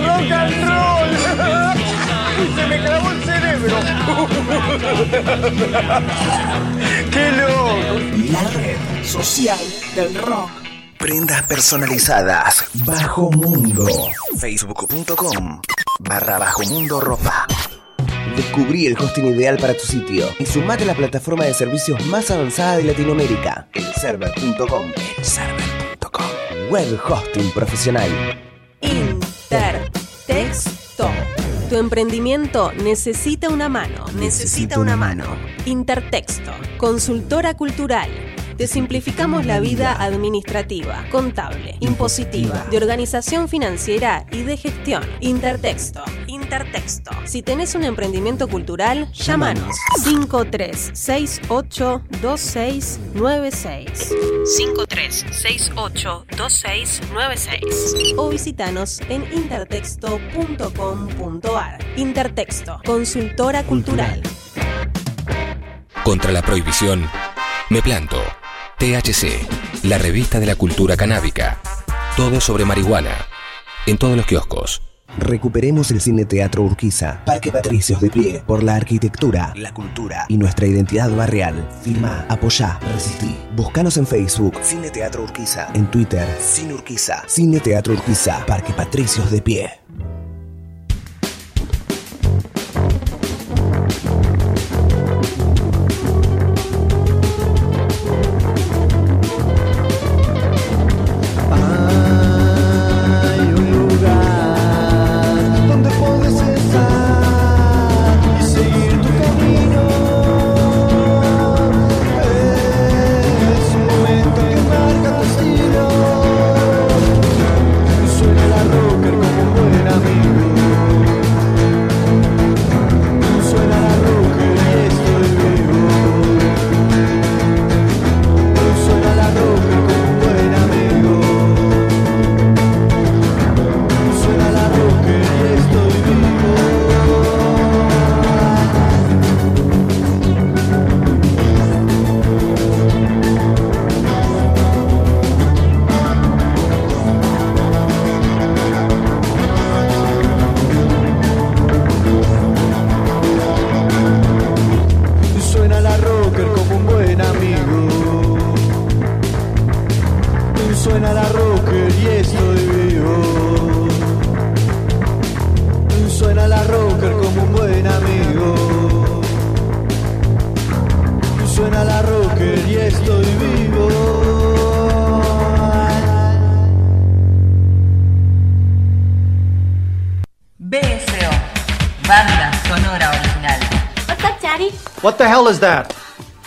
rock and roll! (laughs) Se me clavó el cerebro. (laughs) ¡Qué loco! La red social del rock. Prendas personalizadas. Bajo Mundo. Facebook.com barra Bajo Mundo Ropa. Descubrí el hosting ideal para tu sitio y sumate a la plataforma de servicios más avanzada de Latinoamérica, elserver.com. Elserver.com. Web hosting profesional. Intertexto. Tu emprendimiento necesita una mano. Necesita una mano. Intertexto. Consultora cultural. Te simplificamos la vida administrativa, contable, impositiva, de organización financiera y de gestión. Intertexto. Intertexto. Si tenés un emprendimiento cultural, llámanos 53682696. 53682696 o visitanos en intertexto.com.ar. Intertexto, consultora cultural. Contra la prohibición, me planto. THC, la revista de la cultura canábica. Todo sobre marihuana. En todos los kioscos. Recuperemos el Cine Teatro Urquiza. Parque Patricios de pie. Por la arquitectura, la cultura y nuestra identidad barrial. Firma, apoyá, resistí. Búscanos en Facebook. Cine Teatro Urquiza. En Twitter. Cine Urquiza. Cine Teatro Urquiza. Parque Patricios de pie. That?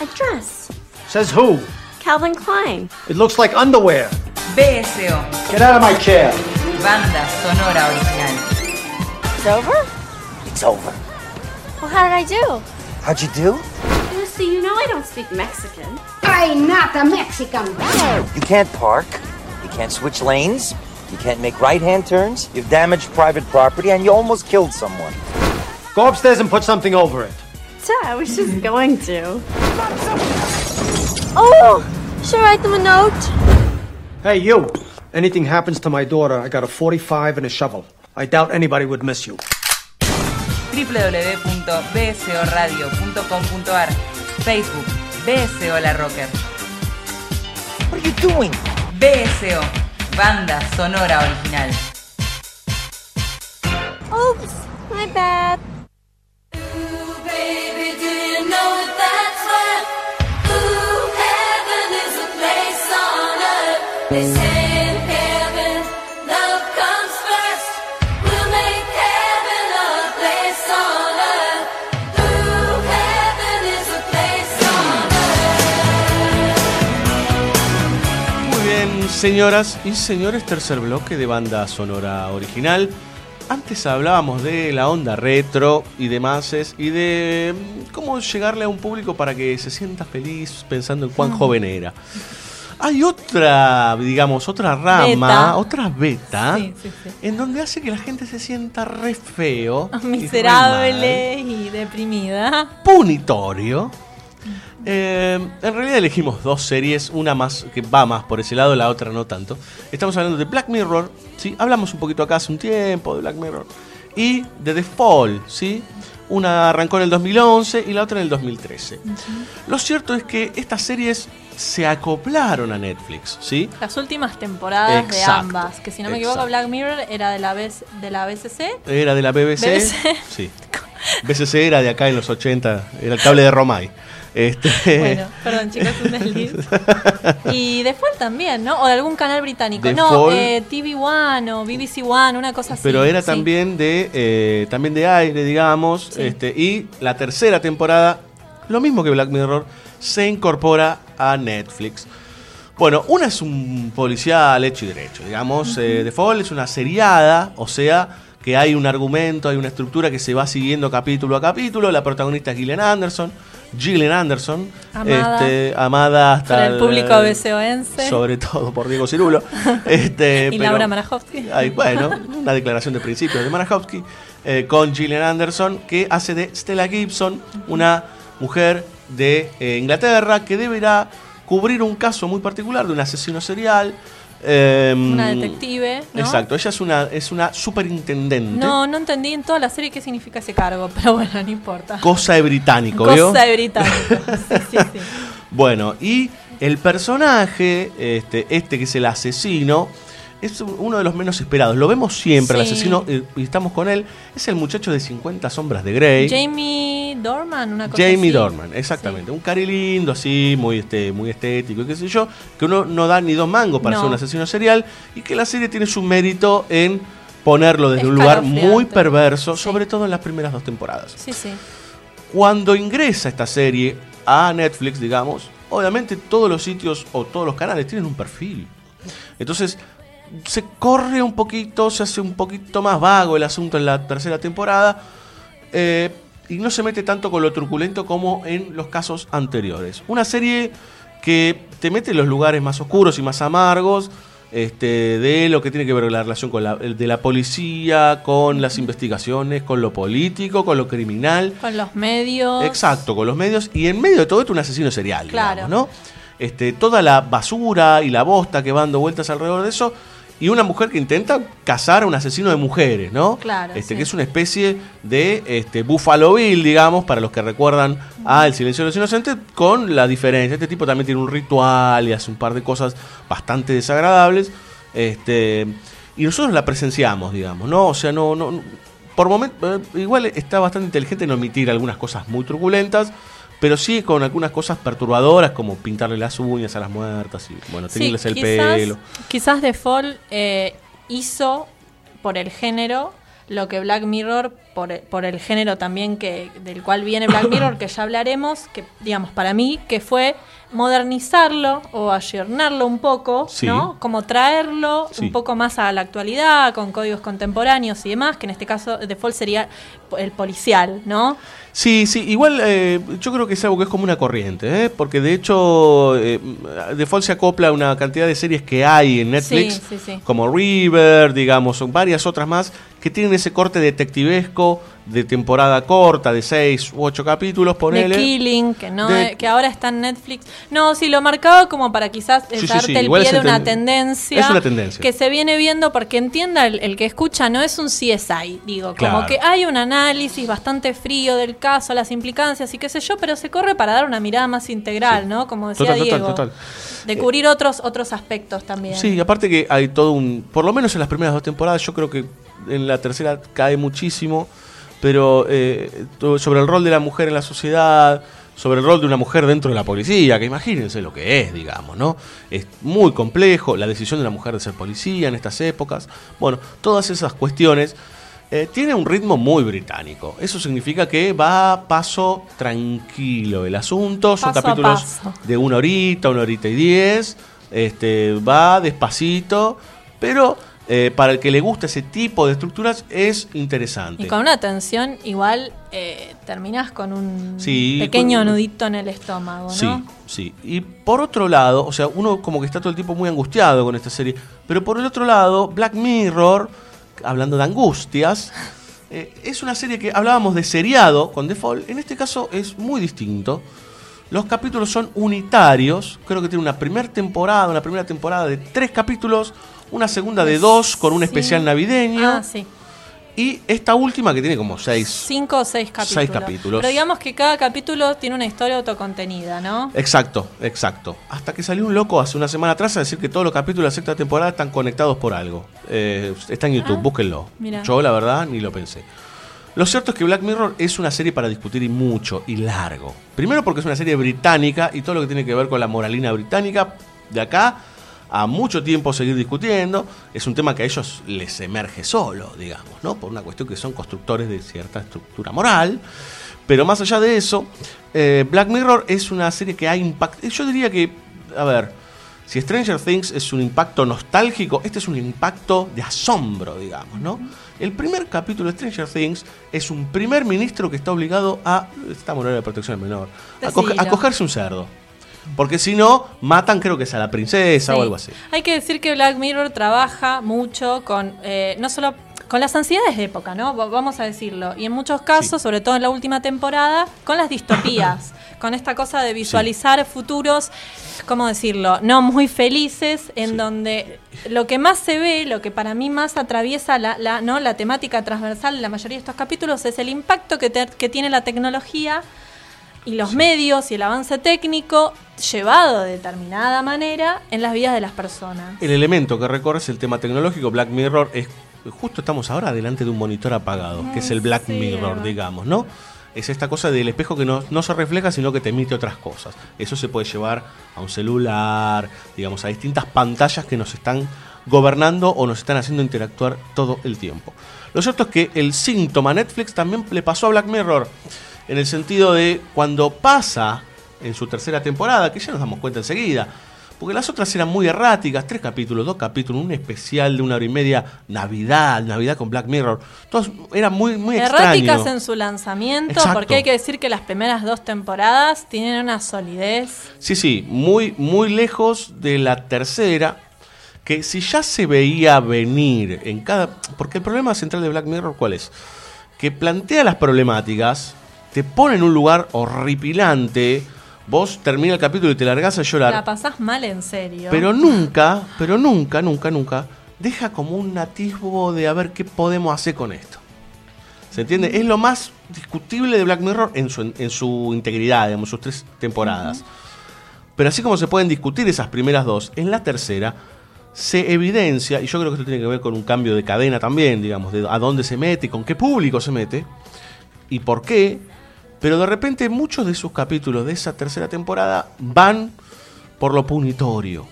A dress. Says who? Calvin Klein. It looks like underwear. BSO, Get out of my chair. banda sonora original. It's over? It's over. Well, how did I do? How'd you do? Lucy, you know I don't speak Mexican. I'm not a Mexican. You can't park. You can't switch lanes. You can't make right-hand turns. You've damaged private property, and you almost killed someone. Go upstairs and put something over it. Dad, I was just (laughs) going to. Oh! Should I write them a note? Hey, you. Anything happens to my daughter, I got a 45 and a shovel. I doubt anybody would miss you. www.bsoradio.com.ar Facebook, BSO La Rocker. What are you doing? BSO, banda sonora original. Señoras y señores, tercer bloque de banda sonora original. Antes hablábamos de la onda retro y demás y de mm, cómo llegarle a un público para que se sienta feliz pensando en cuán Mm. joven era. Hay otra, digamos, otra rama, Beta. otra beta, Sí, sí, sí. en donde hace que la gente se sienta re feo, y re Miserable y deprimida. punitorio. Eh, en realidad elegimos dos series, una más que va más por ese lado, la otra no tanto. Estamos hablando de Black Mirror, ¿sí? Hablamos un poquito acá hace un tiempo de Black Mirror. Y de The Fall, ¿sí? Una arrancó en el 2011 y la otra en el 2013. Lo cierto es que estas series se acoplaron a Netflix, ¿sí? Las últimas temporadas Exacto, de ambas, que si no me equivoco. Black Mirror era de la, BC de la BCC. Era de la BBC. BBC. Sí. (laughs) BCC era de acá en los 80, era el cable de Romay. Este, Bueno, (laughs) perdón chicos, un desliz. (laughs) Y de Fall también, ¿no? O de algún canal británico. The no, eh, TV One o BBC One, una cosa así. pero era sí. también de eh, también de aire, digamos. Este, y la tercera temporada, lo mismo que Black Mirror, se incorpora a Netflix. Bueno, una es un policial hecho y derecho, digamos. eh, The Fall es una seriada, o sea que hay un argumento, hay una estructura que se va siguiendo capítulo a capítulo. La protagonista es Gillian Anderson. Gillian Anderson, Amada. este, amada hasta el público sobre todo por Diego Cirulo. (laughs) Este, y pero- Laura Marajowski. Bueno, una declaración de principios de Marajowski eh, con Gillian Anderson, que hace de Stella Gibson, una mujer de eh, Inglaterra que deberá cubrir un caso muy particular de un asesino serial. Eh, Una detective, ¿no? Exacto, ella es una, es una superintendente. No, no entendí en toda la serie qué significa ese cargo, (laughs) pero bueno, no importa. Cosa de británico, ¿vio? Cosa de británico. Sí, sí, sí. (laughs) Bueno, y el personaje, este, este que es el asesino, es uno de los menos esperados. Lo vemos siempre, el Sí. asesino, eh, y estamos con él. Es el muchacho de 50 sombras de Grey. Jamie Dorman, una cosa Jamie así. Dorman, exactamente. Un cari lindo, así, muy, este, muy estético y qué sé yo, que uno no da ni dos mangos para No. ser un asesino serial y que la serie tiene su mérito en ponerlo desde un lugar muy perverso, sobre todo en las primeras dos temporadas. Sí, sí. Cuando ingresa esta serie a Netflix, digamos, obviamente todos los sitios o todos los canales tienen un perfil. Entonces, se corre un poquito, se hace un poquito más vago el asunto en la tercera temporada. eh, y no se mete tanto con lo truculento como en los casos anteriores. Una serie que te mete en los lugares más oscuros y más amargos este, de lo que tiene que ver con la relación con la, de la policía, con las investigaciones, con lo político, con lo criminal. Con los medios. Exacto, con los medios. Y en medio de todo esto un asesino serial, Claro. digamos, ¿no? Este, toda la basura y la bosta que va dando vueltas alrededor de eso. Y una mujer que intenta cazar a un asesino de mujeres, ¿no? Claro, Este, sí. Que es una especie de este, Buffalo Bill, digamos, para los que recuerdan a El Silencio de los Inocentes, con la diferencia. Este tipo también tiene un ritual y hace un par de cosas bastante desagradables. Este, y nosotros la presenciamos, digamos, ¿no? O sea, no, no, por momentos, igual está bastante inteligente en omitir algunas cosas muy truculentas, pero sí con algunas cosas perturbadoras, como pintarle las uñas a las muertas y, bueno, Sí, teñirles el quizás, pelo. Quizás The Fall eh, hizo por el género lo que Black Mirror, por, el- por el género también que del cual viene Black Mirror, (coughs) que ya hablaremos, que digamos para mí, que fue modernizarlo o ayornarlo un poco, Sí. ¿no? Como traerlo Sí. un poco más a la actualidad, con códigos contemporáneos y demás, que en este caso The Fall sería el policial, ¿no? Sí, sí, igual eh, yo creo que es algo que es como una corriente, ¿eh? porque de hecho eh, Fall se acopla a una cantidad de series que hay en Netflix, Sí, sí, sí. como River, digamos, son varias otras más que tienen ese corte detectivesco de temporada corta, de seis u ocho capítulos, ponele. Killing, que no De- eh, que ahora está en Netflix. No, sí, lo marcaba como para quizás darte el pie de una ten- tendencia. es una tendencia. Que se viene viendo porque entienda el, el que escucha, no es un CSI, digo, como que hay un análisis bastante frío del caso, las implicancias y qué sé yo, pero se corre para dar una mirada más integral, ¿no? Como decía Total, Diego. total. De cubrir otros, otros aspectos también. Sí, y aparte que hay todo un. Por lo menos en las primeras dos temporadas, yo creo que en la tercera cae muchísimo. Pero eh, sobre el rol de la mujer en la sociedad, sobre el rol de una mujer dentro de la policía, que imagínense lo que es, digamos, ¿no? Es muy complejo la decisión de la mujer de ser policía en estas épocas. Bueno, todas esas cuestiones. Eh, tiene un ritmo muy británico. Eso significa que va a paso tranquilo el asunto. Son Paso capítulos de una horita, una horita y diez. Este, va despacito, pero eh, para el que le gusta ese tipo de estructuras es interesante. Y con una tensión igual eh, terminás con un Sí, pequeño con- nudito en el estómago, ¿no? Sí, sí. Y por otro lado, o sea, uno como que está todo el tiempo muy angustiado con esta serie. Pero por el otro lado, Black Mirror, hablando de angustias, eh, es una serie que hablábamos de seriado con Fall. En este caso es muy distinto. Los capítulos son unitarios. Creo que tiene una primera temporada, una primera temporada de tres capítulos, una segunda de dos con un especial navideño. Ah, sí. Y esta última que tiene como seis. Cinco o seis capítulos. Seis capítulos. Pero digamos que cada capítulo tiene una historia autocontenida, ¿no? Exacto, exacto. Hasta que salió un loco hace una semana atrás a decir que todos los capítulos de la sexta temporada están conectados por algo. Eh, está en YouTube, búsquenlo. mira. Yo la verdad ni lo pensé. Lo cierto es que Black Mirror es una serie para discutir y mucho y largo. Primero porque es una serie británica y todo lo que tiene que ver con la moralina británica de acá a mucho tiempo seguir discutiendo. Es un tema que a ellos les emerge solo, digamos, ¿no? Por una cuestión que son constructores de cierta estructura moral. Pero más allá de eso, eh, Black Mirror es una serie que ha impactado. Yo diría que, a ver, si Stranger Things es un impacto nostálgico, este es un impacto de asombro, digamos, ¿no? El primer capítulo de Stranger Things es un primer ministro que está obligado a. Estamos en de protección al menor. A, coge- a cogerse un cerdo. Porque si no, matan, creo que es a la princesa Sí. o algo así. Hay que decir que Black Mirror trabaja mucho con, eh, no solo con las ansiedades de época, ¿no? Va- Vamos a decirlo. Y en muchos casos, sobre todo en la última temporada, con las distopías, (coughs) con esta cosa de visualizar futuros, ¿cómo decirlo? No muy felices, en donde lo que más se ve, lo que para mí más atraviesa la, la, ¿no? la temática transversal de la mayoría de estos capítulos es el impacto que, te- que tiene la tecnología y los medios y el avance técnico llevado de determinada manera en las vidas de las personas. El elemento que recorre es el tema tecnológico. Black Mirror es. Justo estamos ahora delante de un monitor apagado, que es el Black Mirror, digamos, ¿no? Es esta cosa del espejo que no, no se refleja, sino que te emite otras cosas. Eso se puede llevar a un celular, digamos, a distintas pantallas que nos están gobernando o nos están haciendo interactuar todo el tiempo. Lo cierto es que el síntoma Netflix también le pasó a Black Mirror, en el sentido de cuando pasa en su tercera temporada, que ya nos damos cuenta enseguida, porque las otras eran muy erráticas, tres capítulos, dos capítulos, un especial de una hora y media, Navidad, Navidad con Black Mirror, todos eran muy, muy Erráticas extraños. en su lanzamiento, Exacto. porque hay que decir que las primeras dos temporadas tienen una solidez. Sí, sí, muy, muy lejos de la tercera, que si ya se veía venir en cada... Porque el problema central de Black Mirror, ¿cuál es? Que plantea las problemáticas, te pone en un lugar horripilante, vos termina el capítulo y te largás a llorar. La pasás mal en serio. Pero nunca, pero nunca, nunca, nunca deja como un atisbo de a ver qué podemos hacer con esto. ¿Se entiende? Es lo más discutible de Black Mirror en su, en su integridad, digamos, sus tres temporadas. Pero así como se pueden discutir esas primeras dos, en la tercera se evidencia, y yo creo que esto tiene que ver con un cambio de cadena también, digamos, de a dónde se mete, con qué público se mete, y por qué, pero de repente muchos de sus capítulos de esa tercera temporada van por lo punitorio.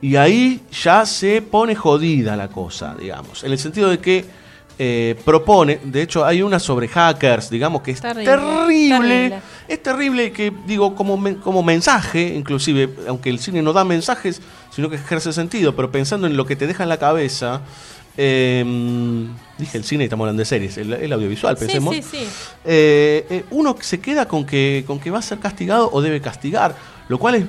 Y ahí ya se pone jodida la cosa, digamos. En el sentido de que eh, propone, de hecho hay una sobre hackers, digamos que es Terrible, terrible. terrible. Es terrible que, digo, como, men- como mensaje, inclusive, aunque el cine no da mensajes, sino que ejerce sentido, pero pensando en lo que te deja en la cabeza, eh, dije el cine y estamos hablando de series, el, el audiovisual, pensemos. sí, sí. Eh, eh, uno se queda con que, con que va a ser castigado o debe castigar, lo cual es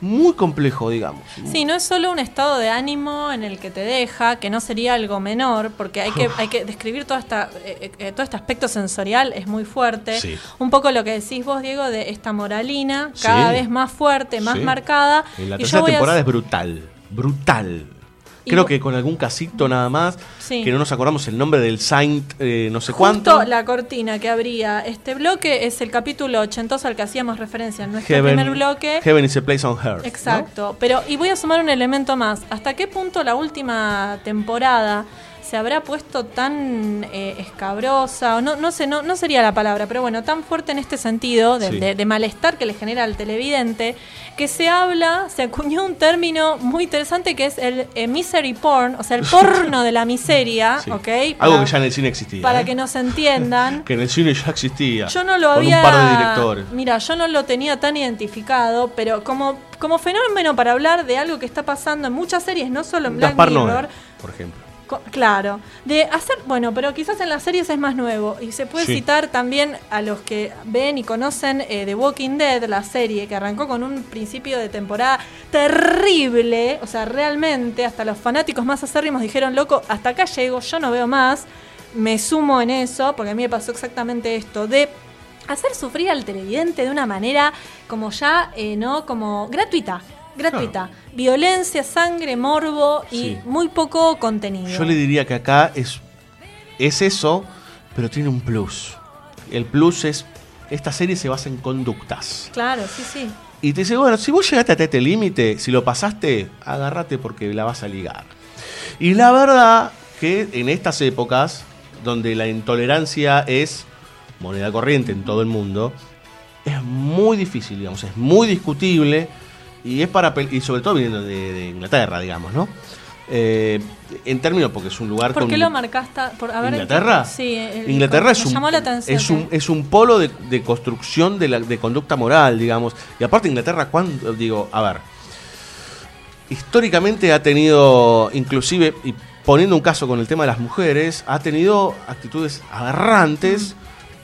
muy complejo, digamos. Sí, no es solo un estado de ánimo en el que te deja, que no sería algo menor, porque hay que, hay que describir toda esta, eh, eh, todo este aspecto sensorial, es muy fuerte. Sí. Un poco lo que decís vos, Diego, de esta moralina cada Sí. vez más fuerte, más Sí. marcada. En la tercera a- temporada es brutal, brutal. Creo que con algún casito nada más, Sí. que no nos acordamos el nombre del Saint eh, no sé Justo cuánto. la cortina que abría este bloque es el capítulo ochentoso al que hacíamos referencia en nuestro Heaven, primer bloque. Heaven is a place on earth. ¿no? Exacto, pero y voy a sumar un elemento más. ¿Hasta qué punto la última temporada se habrá puesto tan eh, escabrosa? O no, no sé, no, no sería la palabra, pero bueno, tan fuerte en este sentido de, Sí. de- de malestar que le genera al televidente, que se habla, se acuñó un término muy interesante que es el eh, misery porn, o sea, el porno de la miseria, (laughs) Sí. ¿ok? Algo Para- que ya en el cine existía. Para ¿eh? que nos entiendan. (laughs) Que en el cine ya existía. Yo no lo con había. un par de directores. Mira, yo no lo tenía tan identificado, pero como, como fenómeno para hablar de algo que está pasando en muchas series, no solo en Black Gaspar Mirror. Noé, por ejemplo. Claro, de hacer, bueno, pero quizás en las series es más nuevo y se puede Sí. citar también a los que ven y conocen eh, The Walking Dead, la serie que arrancó con un principio de temporada terrible, o sea, realmente hasta los fanáticos más acérrimos dijeron, loco, hasta acá llego, yo no veo más, me sumo en eso, porque a mí me pasó exactamente esto, de hacer sufrir al televidente de una manera como ya, eh, ¿no? Como gratuita. Gratuita. Violencia, sangre, morbo y Sí. muy poco contenido. Yo le diría que acá es, es eso, pero tiene un plus. El plus es, esta serie se basa en conductas. Claro, sí, sí. Y te dice, bueno, si vos llegaste hasta este límite, si lo pasaste, agárrate porque la vas a ligar. Y la verdad que en estas épocas, donde la intolerancia es moneda corriente en todo el mundo, es muy difícil, digamos, es muy discutible y es para y sobre todo viniendo de, de Inglaterra, digamos, ¿no? Eh, en términos porque es un lugar ¿Por con qué lo marcaste? Por, a ver, ¿Inglaterra? Sí, el- Inglaterra me es un, llamó la atención. es un, es un polo de, de construcción de, la, de conducta moral, digamos. Y aparte Inglaterra, cuando digo, a ver, históricamente ha tenido, inclusive, y poniendo un caso con el tema de las mujeres, ha tenido actitudes aberrantes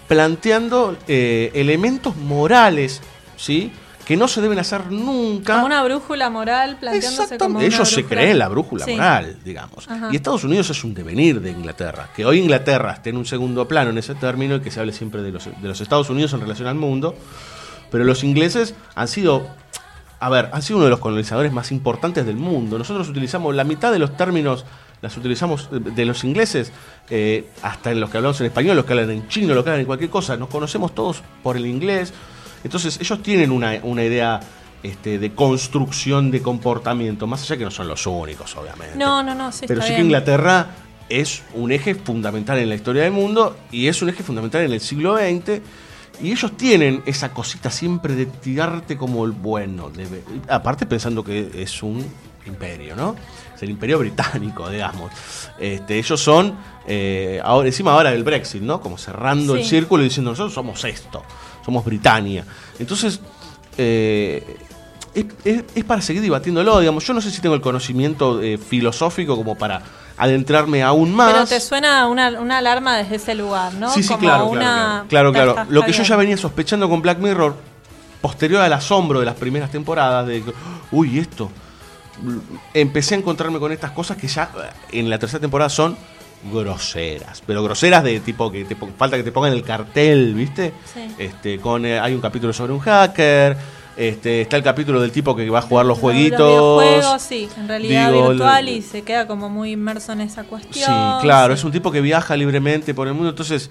planteando eh, elementos morales, ¿sí? Que no se deben hacer nunca. Como una brújula moral planteándose como una Ellos se creen la brújula Sí. moral, digamos. Ajá. Y Estados Unidos es un devenir de Inglaterra. Que hoy Inglaterra esté en un segundo plano en ese término y que se hable siempre de los, de los Estados Unidos en relación al mundo. Pero los ingleses han sido, a ver, han sido uno de los colonizadores más importantes del mundo. Nosotros utilizamos la mitad de los términos, las utilizamos eh, de los ingleses, eh, hasta en los que hablamos en español, los que hablan en chino, los que hablan en cualquier cosa. Nos conocemos todos por el inglés. Entonces ellos tienen una, una idea este, de construcción de comportamiento, más allá que no son los únicos, obviamente. No, no, no, sí, Pero está sí que. Inglaterra es un eje fundamental en la historia del mundo y es un eje fundamental en el siglo XX. Y ellos tienen esa cosita siempre de tirarte como el bueno. de- aparte pensando que es un imperio, ¿no? Es el imperio británico, digamos. Este, ellos son, eh, ahora, encima ahora del Brexit, ¿no? Como cerrando el círculo y diciendo nosotros somos esto, somos Britania. Entonces, eh, es, es- es para seguir debatiéndolo, digamos. Yo no sé si tengo el conocimiento eh, filosófico como para adentrarme aún más. Pero te suena una, una alarma desde ese lugar, ¿no? Sí, sí, Como claro, una... claro, claro. Claro, Lo que yo ya venía sospechando con Black Mirror, posterior al asombro de las primeras temporadas, de que, uy, esto. Empecé a encontrarme con estas cosas que ya eh, en la tercera temporada son groseras, pero groseras de tipo que te falta que te pongan el cartel, ¿viste? Sí. Este, con eh, hay un capítulo sobre un hacker, este, está el capítulo del tipo que va a jugar los Los jueguitos. videojuegos, sí, en realidad Digo, virtual y se queda como muy inmerso en esa cuestión. Sí, claro, sí. es un tipo que viaja libremente por el mundo, entonces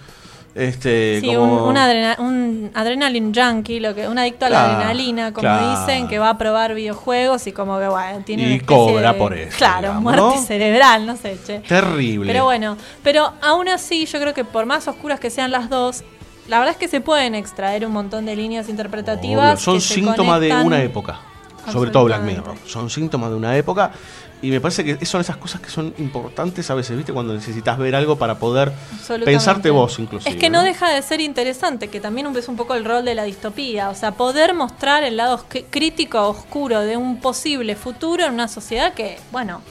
este Sí, como un, un, adrena- un adrenaline junkie, lo que, un adicto a la adrenalina, como claro. dicen, que va a probar videojuegos y como que bueno, tiene Y cobra de- por eso, Claro, digamos, muerte ¿no? cerebral, no sé, che. terrible. Pero bueno, pero aún así yo creo que por más oscuras que sean las dos, la verdad es que se pueden extraer un montón de líneas interpretativas. Obvio, son síntomas de una época. Sobre todo Black. Mirror. Son síntomas de una época. Y me parece que son esas cosas que son importantes a veces, ¿viste? Cuando necesitas ver algo para poder pensarte vos, inclusive. Es que no deja de ser interesante, que también es un poco el rol de la distopía, o sea, poder mostrar el lado crítico, oscuro de un posible futuro en una sociedad que, bueno,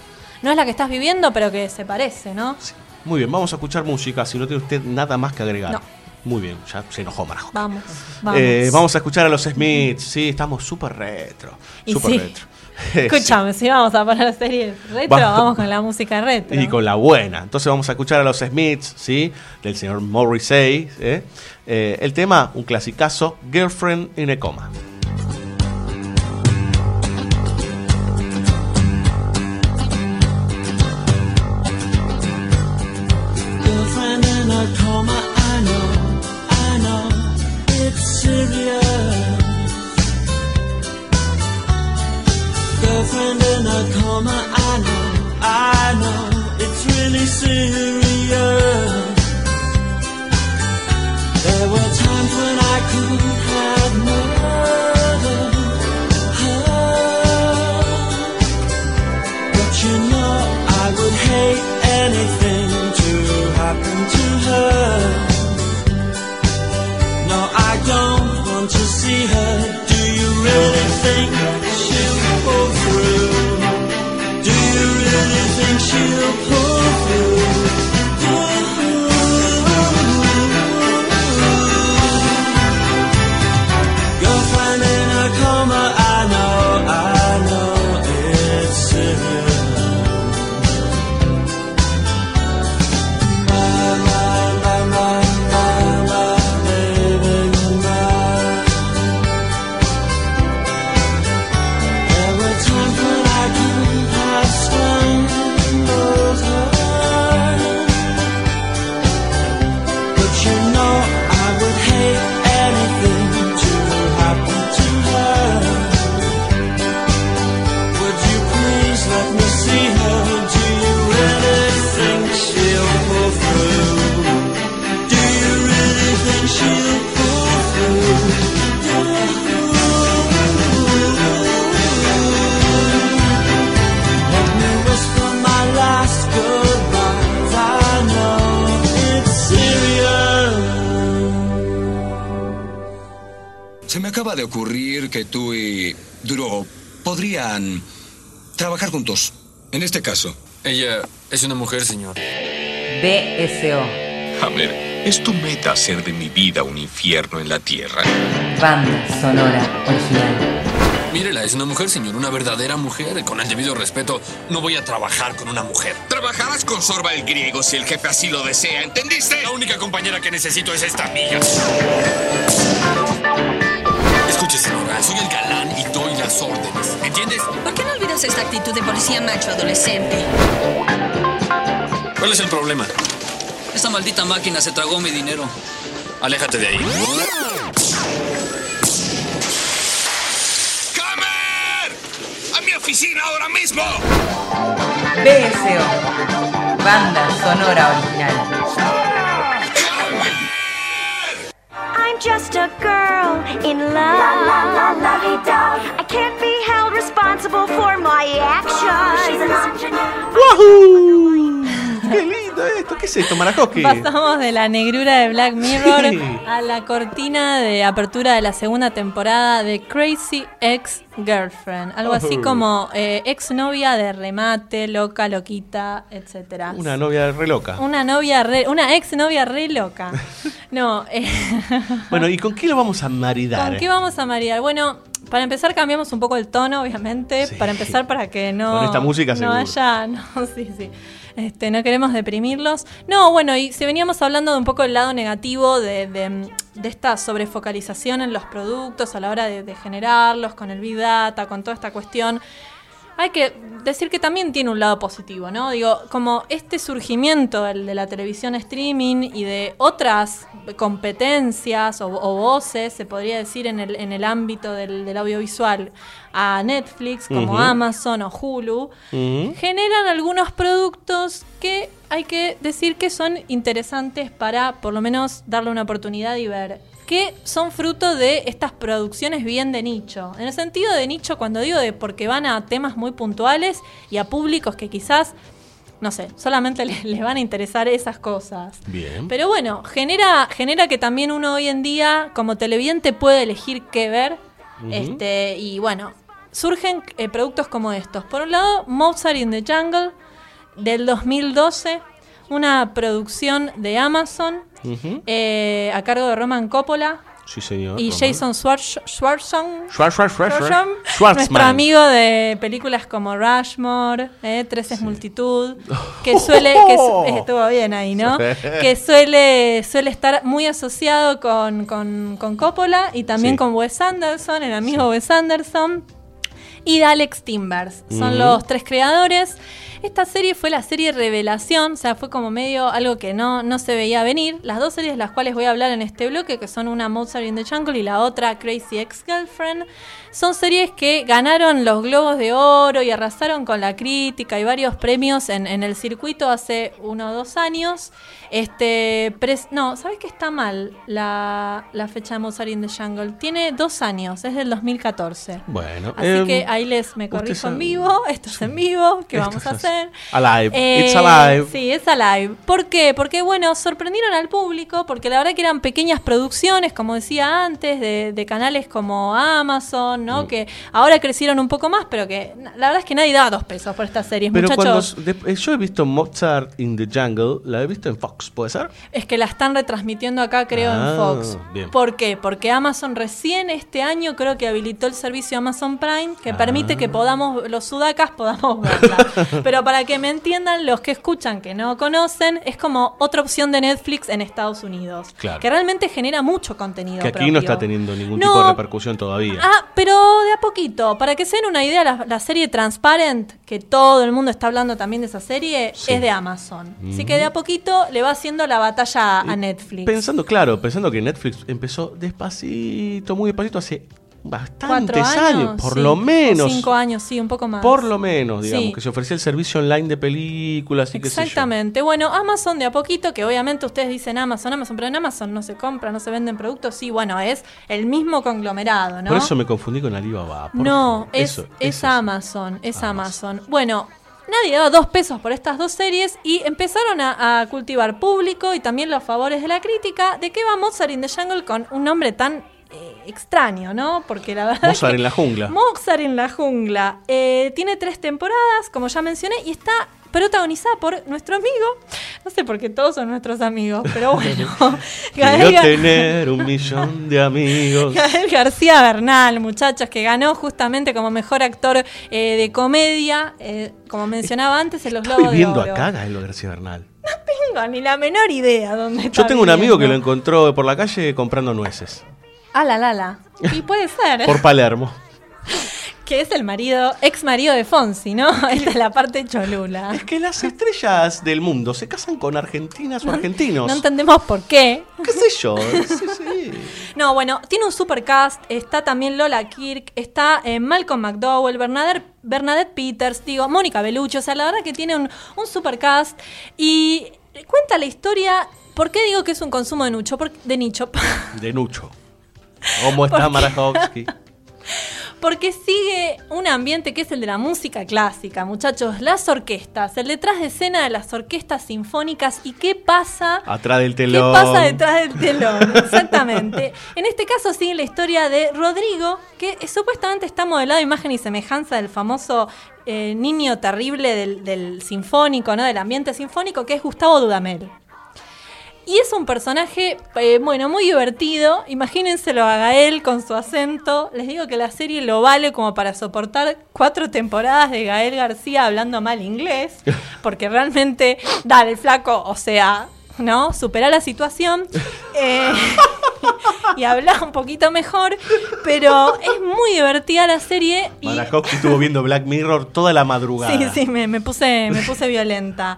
no es la que estás viviendo, pero que se parece, ¿no? Muy bien, vamos a escuchar música. Si no tiene usted nada más que agregar. No. Muy bien, ya se enojó Marajo. Vamos, vamos. Eh, vamos a escuchar a los Smiths. Sí, estamos súper retro. Súper sí. retro. (laughs) Escúchame, si vamos a poner series retro, Va- vamos con la música retro. Y con la buena. Entonces vamos a escuchar a los Smiths, ¿sí? Del señor Morrissey. ¿eh? Eh, el tema, un clasicazo, Girlfriend in a Coma. sing es una mujer, señor. BSO. Hammer, ¿es tu meta hacer de mi vida un infierno en la tierra? Banda sonora original. Mírela, es una mujer, señor, una verdadera mujer. Con el debido respeto, no voy a trabajar con una mujer. Trabajarás con Sorba el griego si el jefe así lo desea, ¿entendiste? La única compañera que necesito es esta amiga. Escuche, señora, soy el galán y doy las órdenes. ¿Entiendes? ¿Por qué no olvidas esta actitud de policía macho adolescente? ¿Cuál es el problema? Esta maldita máquina se tragó mi dinero. Aléjate de ahí. ¡A mi oficina ahora mismo! BSO. Banda sonora original. I'm just a girl in love. I can't be held responsible for my actions. ¡Wahoo! ¡Qué lindo esto! ¿Qué es esto, Marajoski? Pasamos de la negrura de Black Mirror Sí. a la cortina de apertura de la segunda temporada de Crazy Ex Girlfriend. Algo así como eh, ex novia de remate, loca, loquita, etcétera. Una novia re loca. Una novia re- una ex novia re loca. (laughs) No, eh, Bueno, ¿y con qué lo vamos a maridar? ¿con qué vamos a marear? Bueno, para empezar cambiamos un poco el tono, obviamente, para empezar para que no Con esta música no seguro. haya, (laughs) no, sí, sí. Este, no queremos deprimirlos. No, bueno, y si veníamos hablando de un poco el lado negativo de, de- de esta sobrefocalización en los productos a la hora de, de generarlos, con el Big Data, con toda esta cuestión. Hay que decir que también tiene un lado positivo, ¿no? Digo, como este surgimiento del- de la televisión streaming y de otras competencias o, o voces, se podría decir, en el, en el ámbito del, del audiovisual a Netflix, como. Amazon o Hulu, generan algunos productos que hay que decir que son interesantes para por lo menos darle una oportunidad y ver que son fruto de estas producciones bien de nicho. En el sentido de nicho, cuando digo de porque van a temas muy puntuales y a públicos que quizás, no sé, solamente (laughs) les, les van a interesar esas cosas. Bien. Pero bueno, genera, genera que también uno hoy en día, como televidente, puede elegir qué ver. Este, y bueno, surgen eh, productos como estos. Por un lado, Mozart in the Jungle, del 2012, una producción de Amazon, Eh, a cargo de Roman Coppola. Sí, señor. Y. Jason Schwartz, Schwarz, Schwartzman, Schwartzman. nuestro amigo de películas como Rushmore, eh, Tres es multitud, (laughs) que suele, que su- eh, estuvo bien ahí, ¿no? Que suele, suele estar muy asociado con, con, con Coppola y también Sí. con Wes Anderson, el amigo Wes Anderson y de Alex Timbers. Son los tres creadores. Esta serie fue la serie Revelación, o sea, fue como medio algo que no, no se veía venir. Las dos series de las cuales voy a hablar en este bloque, que son una Mozart in the Jungle y la otra Crazy Ex-Girlfriend, son series que ganaron los Globos de Oro y arrasaron con la crítica y varios premios en, en el circuito hace uno o dos años. Este, pres- no, ¿sabes qué está mal la, la fecha de Mozart in the Jungle? Tiene dos años, es del 2014. Bueno. Así em, que ahí les me corrijo en vivo, esto es en vivo, ¿qué vamos a hacer? Alive. Eh, It's alive. Sí, es alive. ¿Por qué? Porque, bueno, sorprendieron al público, porque la verdad que eran pequeñas producciones, como decía antes, de, de canales como Amazon, ¿no? Mm. Que ahora crecieron un poco más, pero que la verdad es que nadie da dos pesos por estas series, Pero cuando muchachos. de- eh, yo he visto Mozart in the Jungle, la he visto en Fox, ¿puede ser? Es que la están retransmitiendo acá, creo, Ah, en Fox. bien. ¿Por qué? Porque Amazon recién este año creo que habilitó el servicio Amazon Prime, que Ah. permite que podamos, los sudacas podamos verla. (laughs) Pero para que me entiendan, los que escuchan que no conocen, es como otra opción de Netflix en Estados Unidos. Claro. Que realmente genera mucho contenido. Que aquí propio. no está teniendo ningún No. tipo de repercusión todavía. Ah, pero de a poquito. Para que se den una idea, la, la serie Transparent, que todo el mundo está hablando también de esa serie, Sí. es de Amazon. Así Mm. que de a poquito le va haciendo la batalla a Netflix. Pensando, claro, pensando que Netflix empezó despacito, muy despacito, hace bastantes años, por sí. lo menos. cinco años, sí, un poco más. Por lo menos, digamos, Sí. que se ofrecía el servicio online de películas y qué sé yo. Exactamente. Bueno, Amazon de a poquito, que obviamente ustedes dicen Amazon, Amazon, pero en Amazon no se compra, no se venden productos. Sí, bueno, es el mismo conglomerado, ¿no? Por eso me confundí con Alibaba. no, es, Eso, es eso Amazon, es Amazon. Bueno, nadie daba dos pesos por estas dos series y empezaron a, a cultivar público y también los favores de la crítica. ¿De qué va Mozart in the Jungle con un nombre tan extraño, ¿no? Porque la verdad. Mozart en la jungla. Mozart en la jungla. Eh, tiene tres temporadas, como ya mencioné, y está protagonizada por nuestro amigo. No sé por qué todos son nuestros amigos, pero (laughs) bueno. Gael, tener un millón de amigos. Gael García Bernal, muchachos, que ganó justamente como mejor actor eh, de comedia, eh, como mencionaba antes, en los Globos de viendo Oro. acá Gael García Bernal. (laughs) No tengo ni la menor idea dónde está Yo tengo un amigo que lo viviendo. encontró por la calle comprando nueces. Ah, la, la, la. (laughs) Y puede ser. Por Palermo. (laughs) que es el marido, ex marido de Fonsi, ¿no? Esta (laughs) es la parte cholula. Es que las estrellas del mundo se casan con argentinas o argentinos. No entendemos por qué. ¿Qué sé yo? Sí, sí. No, bueno, tiene un super cast. Está también Lola Kirk, está eh, Malcolm McDowell, Bernadette, Bernadette Peters, digo, Mónica Bellucci. O sea, la verdad que tiene un, un super cast. Y cuenta la historia. ¿Por qué digo que es un consumo de, nucho? Por- de nicho? De Nucho. ¿Cómo está Marajowski? Porque sigue un ambiente que es el de la música clásica, muchachos. Las orquestas, el detrás de escena de las orquestas sinfónicas y qué pasa Atrás del ¿Qué telón. pasa detrás del telón? Exactamente. En este caso sigue la historia de Rodrigo, que supuestamente está modelado a imagen y semejanza del famoso eh, niño terrible del, del sinfónico, ¿no? Del ambiente sinfónico, que es Gustavo Dudamel. Y es un personaje, eh, bueno, muy divertido. Imagínenselo a Gael con su acento. Les digo que la serie lo vale como para soportar cuatro temporadas de Gael García hablando mal inglés. (laughs) Porque realmente, dale, flaco, o sea, ¿no? Supera la situación. (laughs) eh, (laughs) y habla un poquito mejor. Pero es muy divertida la serie. Y estuvo viendo Black Mirror toda la madrugada. Sí, sí, me, me puse, me puse violenta.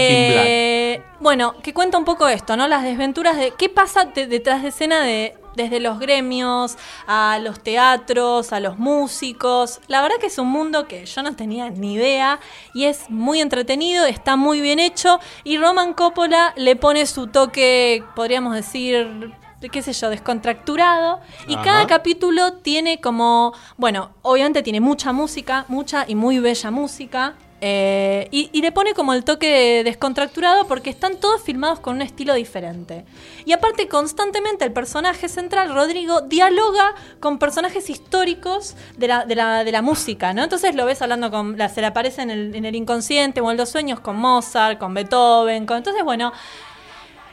Eh, bueno, que cuenta un poco esto, ¿no? Las desventuras de qué pasa de- detrás de escena de desde los gremios a los teatros, a los músicos. La verdad que es un mundo que yo no tenía ni idea y es muy entretenido, está muy bien hecho y Roman Coppola le pone su toque, podríamos decir, qué sé yo, descontracturado. Y Ajá. cada capítulo tiene como, bueno, obviamente tiene mucha música, mucha y muy bella música. Eh, y, le pone como el toque descontracturado porque están todos filmados con un estilo diferente. Y aparte constantemente el personaje central, Rodrigo, dialoga con personajes históricos de la, de la, de la música, ¿no? Entonces lo ves hablando con, se le aparece en el, en el inconsciente o en los sueños con Mozart, con Beethoven. Entonces, bueno,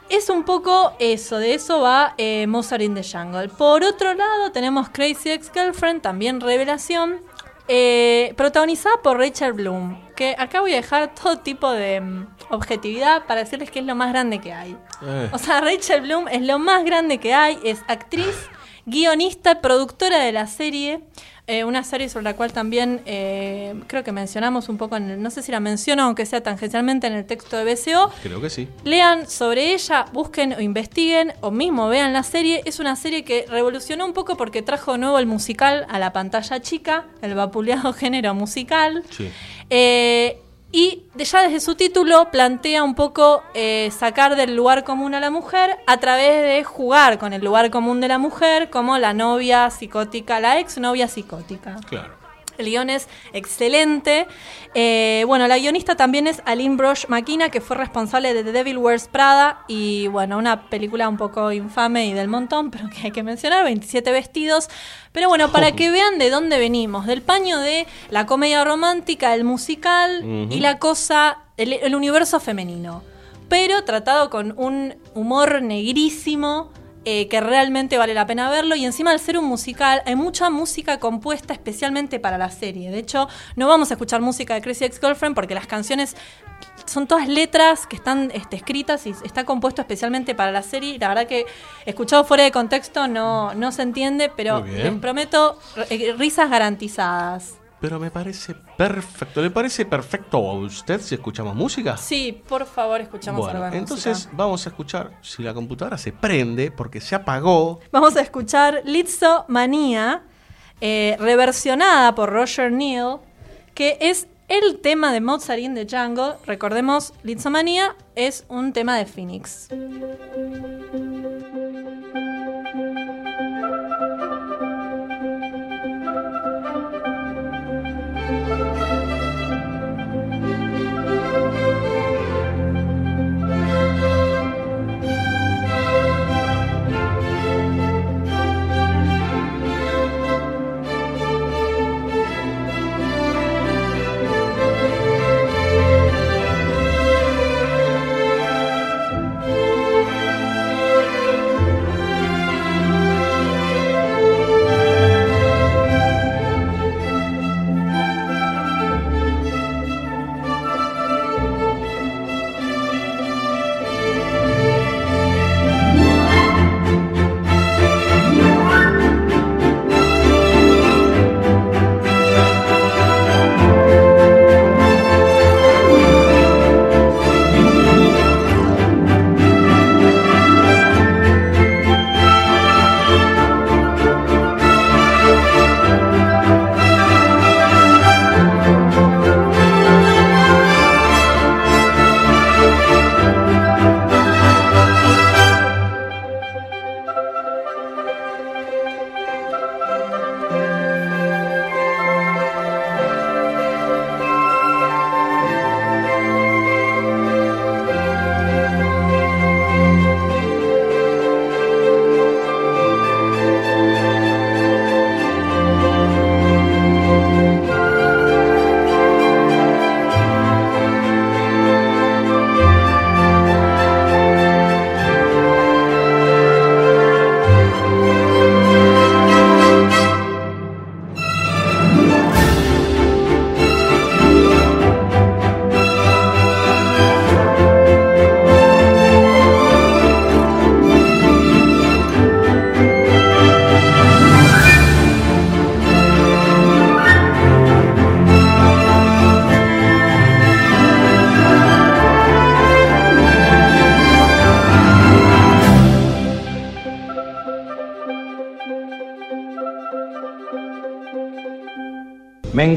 es un poco eso, de eso va eh, Mozart in the Jungle. Por otro lado, tenemos Crazy Ex-Girlfriend, también revelación, eh, protagonizada por Rachel Bloom. Que acá voy a dejar todo tipo de mm, objetividad para decirles que es lo más grande que hay. Eh. O sea, Rachel Bloom es lo más grande que hay, es actriz, guionista, productora de la serie. Eh, una serie sobre la cual también eh, creo que mencionamos un poco, en el- no sé si la menciono, aunque sea tangencialmente en el texto de BCO. Creo que sí. Lean sobre ella, busquen o investiguen o mismo vean la serie. Es una serie que revolucionó un poco porque trajo de nuevo el musical a la pantalla chica, el vapuleado (laughs) género musical. Sí. Eh, y ya desde su título plantea un poco eh, sacar del lugar común a la mujer a través de jugar con el lugar común de la mujer como la novia psicótica, la ex novia psicótica. Claro. El guion es excelente. Eh, bueno, la guionista también es Aline Brosh Makina, que fue responsable de The Devil Wears Prada y, bueno, una película un poco infame y del montón, pero que hay que mencionar, 27 vestidos. Pero bueno, para que vean de dónde venimos, del paño de la comedia romántica, el musical y la cosa, el, el universo femenino. Pero tratado con un humor negrísimo, eh, que realmente vale la pena verlo. Y encima, al ser un musical, hay mucha música compuesta especialmente para la serie. De hecho, no vamos a escuchar música de Crazy Ex-Girlfriend porque las canciones son todas letras que están este, escritas y está compuesto especialmente para la serie. La verdad que escuchado fuera de contexto no, no se entiende, pero les prometo eh, risas garantizadas. Pero me parece perfecto. ¿Le parece perfecto a usted si escuchamos música? Sí, por favor, escuchamos Bueno, algo de entonces música. vamos a escuchar si la computadora se prende porque se apagó. Vamos a escuchar Lizzo Manía, eh, reversionada por Roger Neal, que es el tema de Mozart in the Jungle. Recordemos, Lizzo Manía es un tema de Phoenix.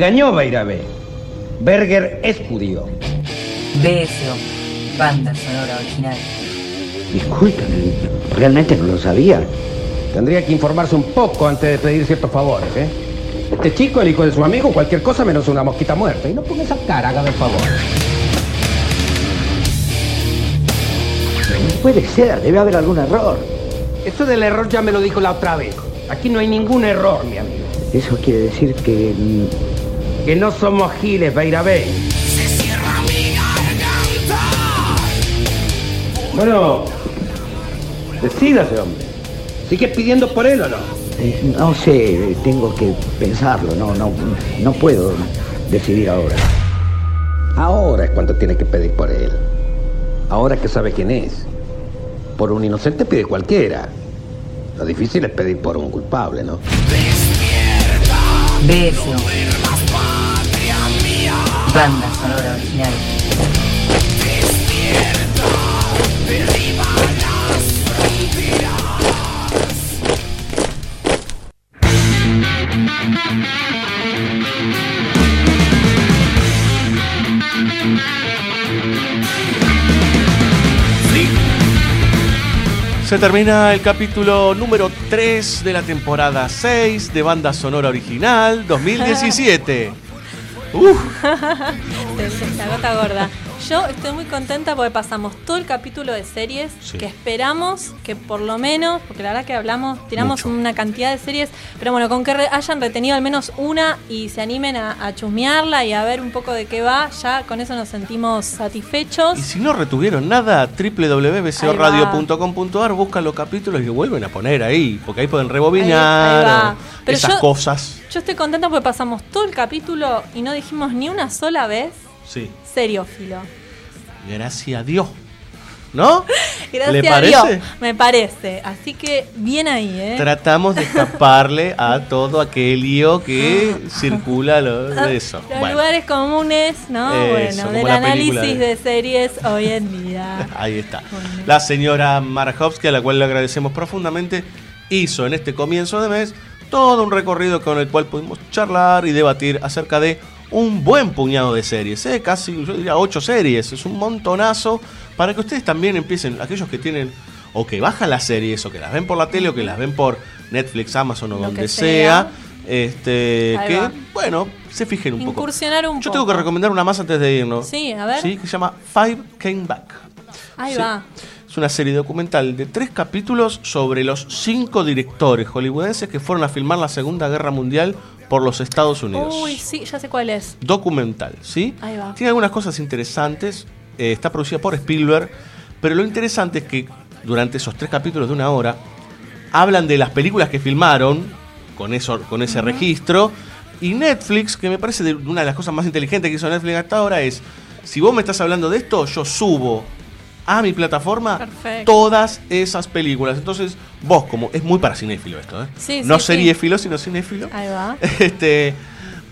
Engañó Beirabé. Berger es judío. BSO, banda sonora original. Discúlpame, realmente no lo sabía. Tendría que informarse un poco antes de pedir ciertos favores, ¿eh? Este chico, el hijo de su amigo, cualquier cosa menos una mosquita muerta. Y no ponga esa cara, hágame el favor. No puede ser, debe haber algún error. Eso del error ya me lo dijo la otra vez. Aquí no hay ningún error, mi amigo. Eso quiere decir que... Que no somos giles, Beirabé. Bueno, decídase, hombre. ¿Sigue pidiendo por él o no? eh, no sé, tengo que pensarlo, no, no, no puedo decidir ahora. Ahora es cuando tiene que pedir por él. Ahora que sabe quién es. Por un inocente pide cualquiera. Lo difícil es pedir por un culpable, ¿no? BSO, banda sonora original. Se termina el capítulo número 3 de la temporada 6 de Banda Sonora Original (laughs) 2017. Uf, (laughs) Se- se- La gota gorda. Yo estoy muy contenta porque pasamos todo el capítulo de series Sí. que esperamos que por lo menos, porque la verdad que hablamos, tiramos Mucho. una cantidad de series, pero bueno, con que re- hayan retenido al menos una y se animen a, a chusmearla y a ver un poco de qué va, ya con eso nos sentimos satisfechos. y si no retuvieron nada, www.bcoradio.com.ar, buscan los capítulos y vuelven a poner ahí, porque ahí pueden rebobinar Ahí- Pero esas yo- cosas. Yo estoy contenta porque pasamos todo el capítulo y no dijimos ni una sola vez Sí, seriófilo. gracias a Dios. ¿No? (laughs) Gracias ¿Le a parece? Dios, me parece. Así que bien ahí, ¿eh? Tratamos de escaparle a todo aquel lío que (laughs) circula lo, de eso. Los Bueno, lugares comunes, ¿no? Eso, bueno, del la análisis de- de series hoy en día. (laughs) ahí está. La señora Marajowski, a la cual le agradecemos profundamente, hizo en este comienzo de mes todo un recorrido con el cual pudimos charlar y debatir acerca de un buen puñado de series, ¿eh? casi yo diría ocho series, es un montonazo para que ustedes también empiecen, aquellos que tienen o que bajan las series o que las ven por la tele o que las ven por Netflix, Amazon o Lo donde sea, sea. este, Ahí que va. bueno, se fijen un poco. Incursionar un Yo poco. tengo que recomendar una más antes de irnos. Sí, a ver. Sí, que se llama Five Came Back. Ahí Sí. va. Es una serie documental de tres capítulos sobre los cinco directores hollywoodenses que fueron a filmar la Segunda Guerra Mundial por los Estados Unidos. Uy, sí, ya sé cuál es. Documental, ¿sí? Ahí va. Tiene algunas cosas interesantes. eh, está producida por Spielberg. Pero lo interesante es que durante esos tres capítulos de una hora hablan de las películas que filmaron con, eso, con ese registro. Y Netflix, que me parece de una de las cosas más inteligentes que hizo Netflix hasta ahora, es: si vos me estás hablando de esto, yo subo a mi plataforma Perfecto. todas esas películas. Entonces, vos, como es muy para cinéfilo esto, ¿eh? Sí, no sí, sí. seriéfilo, sino cinéfilo Ahí va. (laughs) este,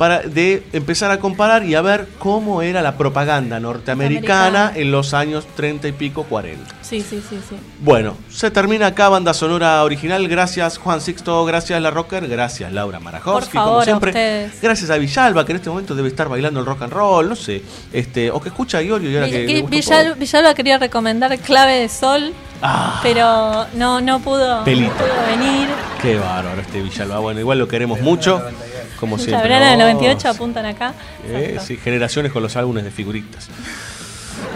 para de empezar a comparar y a ver cómo era la propaganda norteamericana Americana. en los años 30 y pico, 40. Sí, sí, sí, sí. Bueno, se termina acá banda sonora original. Gracias Juan Sixto, gracias La Rocker, gracias Laura Marajowski, Por favor, como a siempre. ustedes. Gracias a Villalba, que en este momento debe estar bailando el rock and roll, no sé, este, o que escucha a Iorio y ahora que, Vi- le gusta un Villal- poco. Villalba quería recomendar Clave de Sol, Ah. pero no, no pudo, Pelito. no pudo venir. Qué bárbaro este Villalba. Bueno, igual lo queremos mucho, como La siempre. verana del ¿no? 98 apuntan acá. Eh, sí, generaciones con los álbumes de figuritas.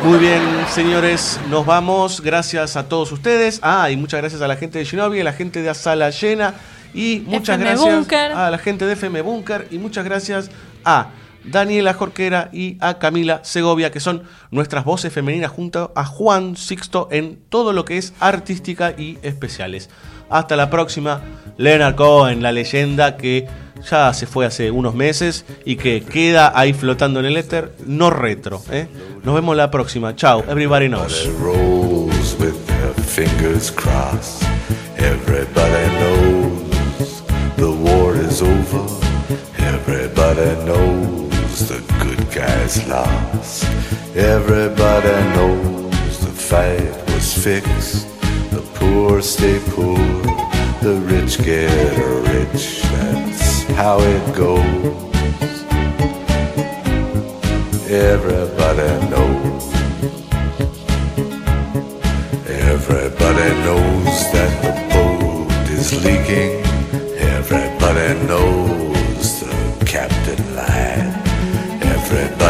Muy bien, señores, nos vamos. Gracias a todos ustedes. Ah, y muchas gracias a la gente de Shinobi, a la gente de Sala Llena y muchas FM gracias Bunker. a la gente de FM Bunker y muchas gracias a Daniela Jorquera y a Camila Segovia, que son nuestras voces femeninas junto a Juan Sixto en todo lo que es artística y especiales. Hasta la próxima, Leonard Cohen, la leyenda que ya se fue hace unos meses y que queda ahí flotando en el éter, no retro. ¿eh? Nos vemos la próxima. Chao, everybody knows. Everybody knows the war is over. Everybody knows the good guys lost. Everybody knows the fight was fixed. The poor stay poor, the rich get rich. That's how it goes. Everybody knows. Everybody knows that the boat is leaking. Everybody knows the captain.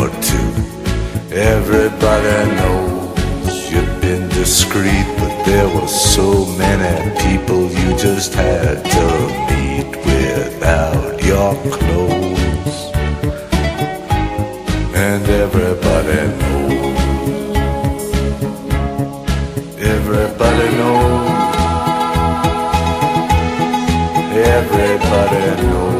Or two. Everybody knows you've been discreet, but there were so many people you just had to meet without your clothes. And everybody knows. Everybody knows. Everybody knows.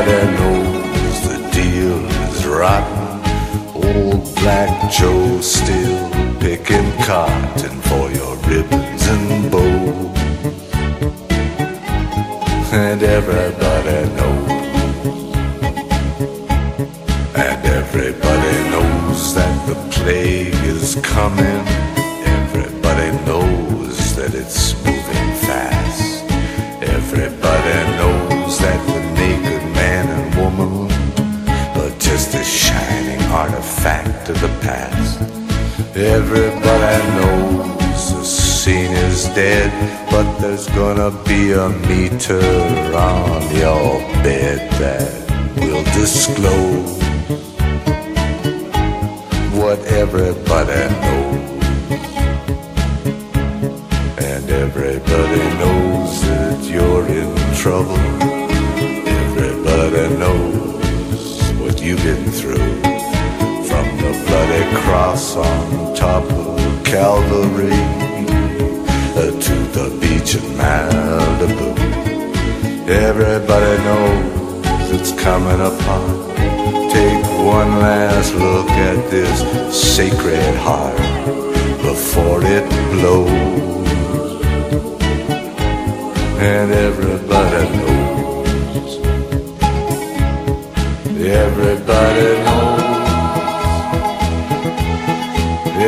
Everybody knows the deal is rotten. Old Black Joe still picking cotton for your ribbons and bows. And everybody knows. And everybody knows that the plague is coming. Of the past. Everybody knows the scene is dead, but there's gonna be a meter on your bed that will disclose what everybody knows. And everybody knows that you're in trouble. Calvary uh, to the beach in Malibu. Everybody knows it's coming upon. Take one last look at this sacred heart before it blows. And everybody knows. Everybody knows.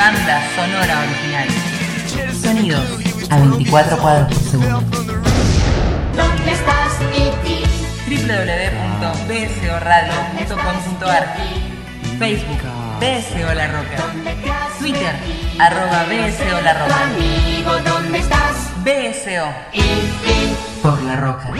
Banda sonora original. Sonidos a 24 cuadros por segundo. ¿Dónde estás, www.bsoradio.com.ar Facebook, BSO La Roca. ¿Dónde te has Twitter, arroba BSO La Roca. Amigo, ¿dónde estás? BSO. Por La Roca.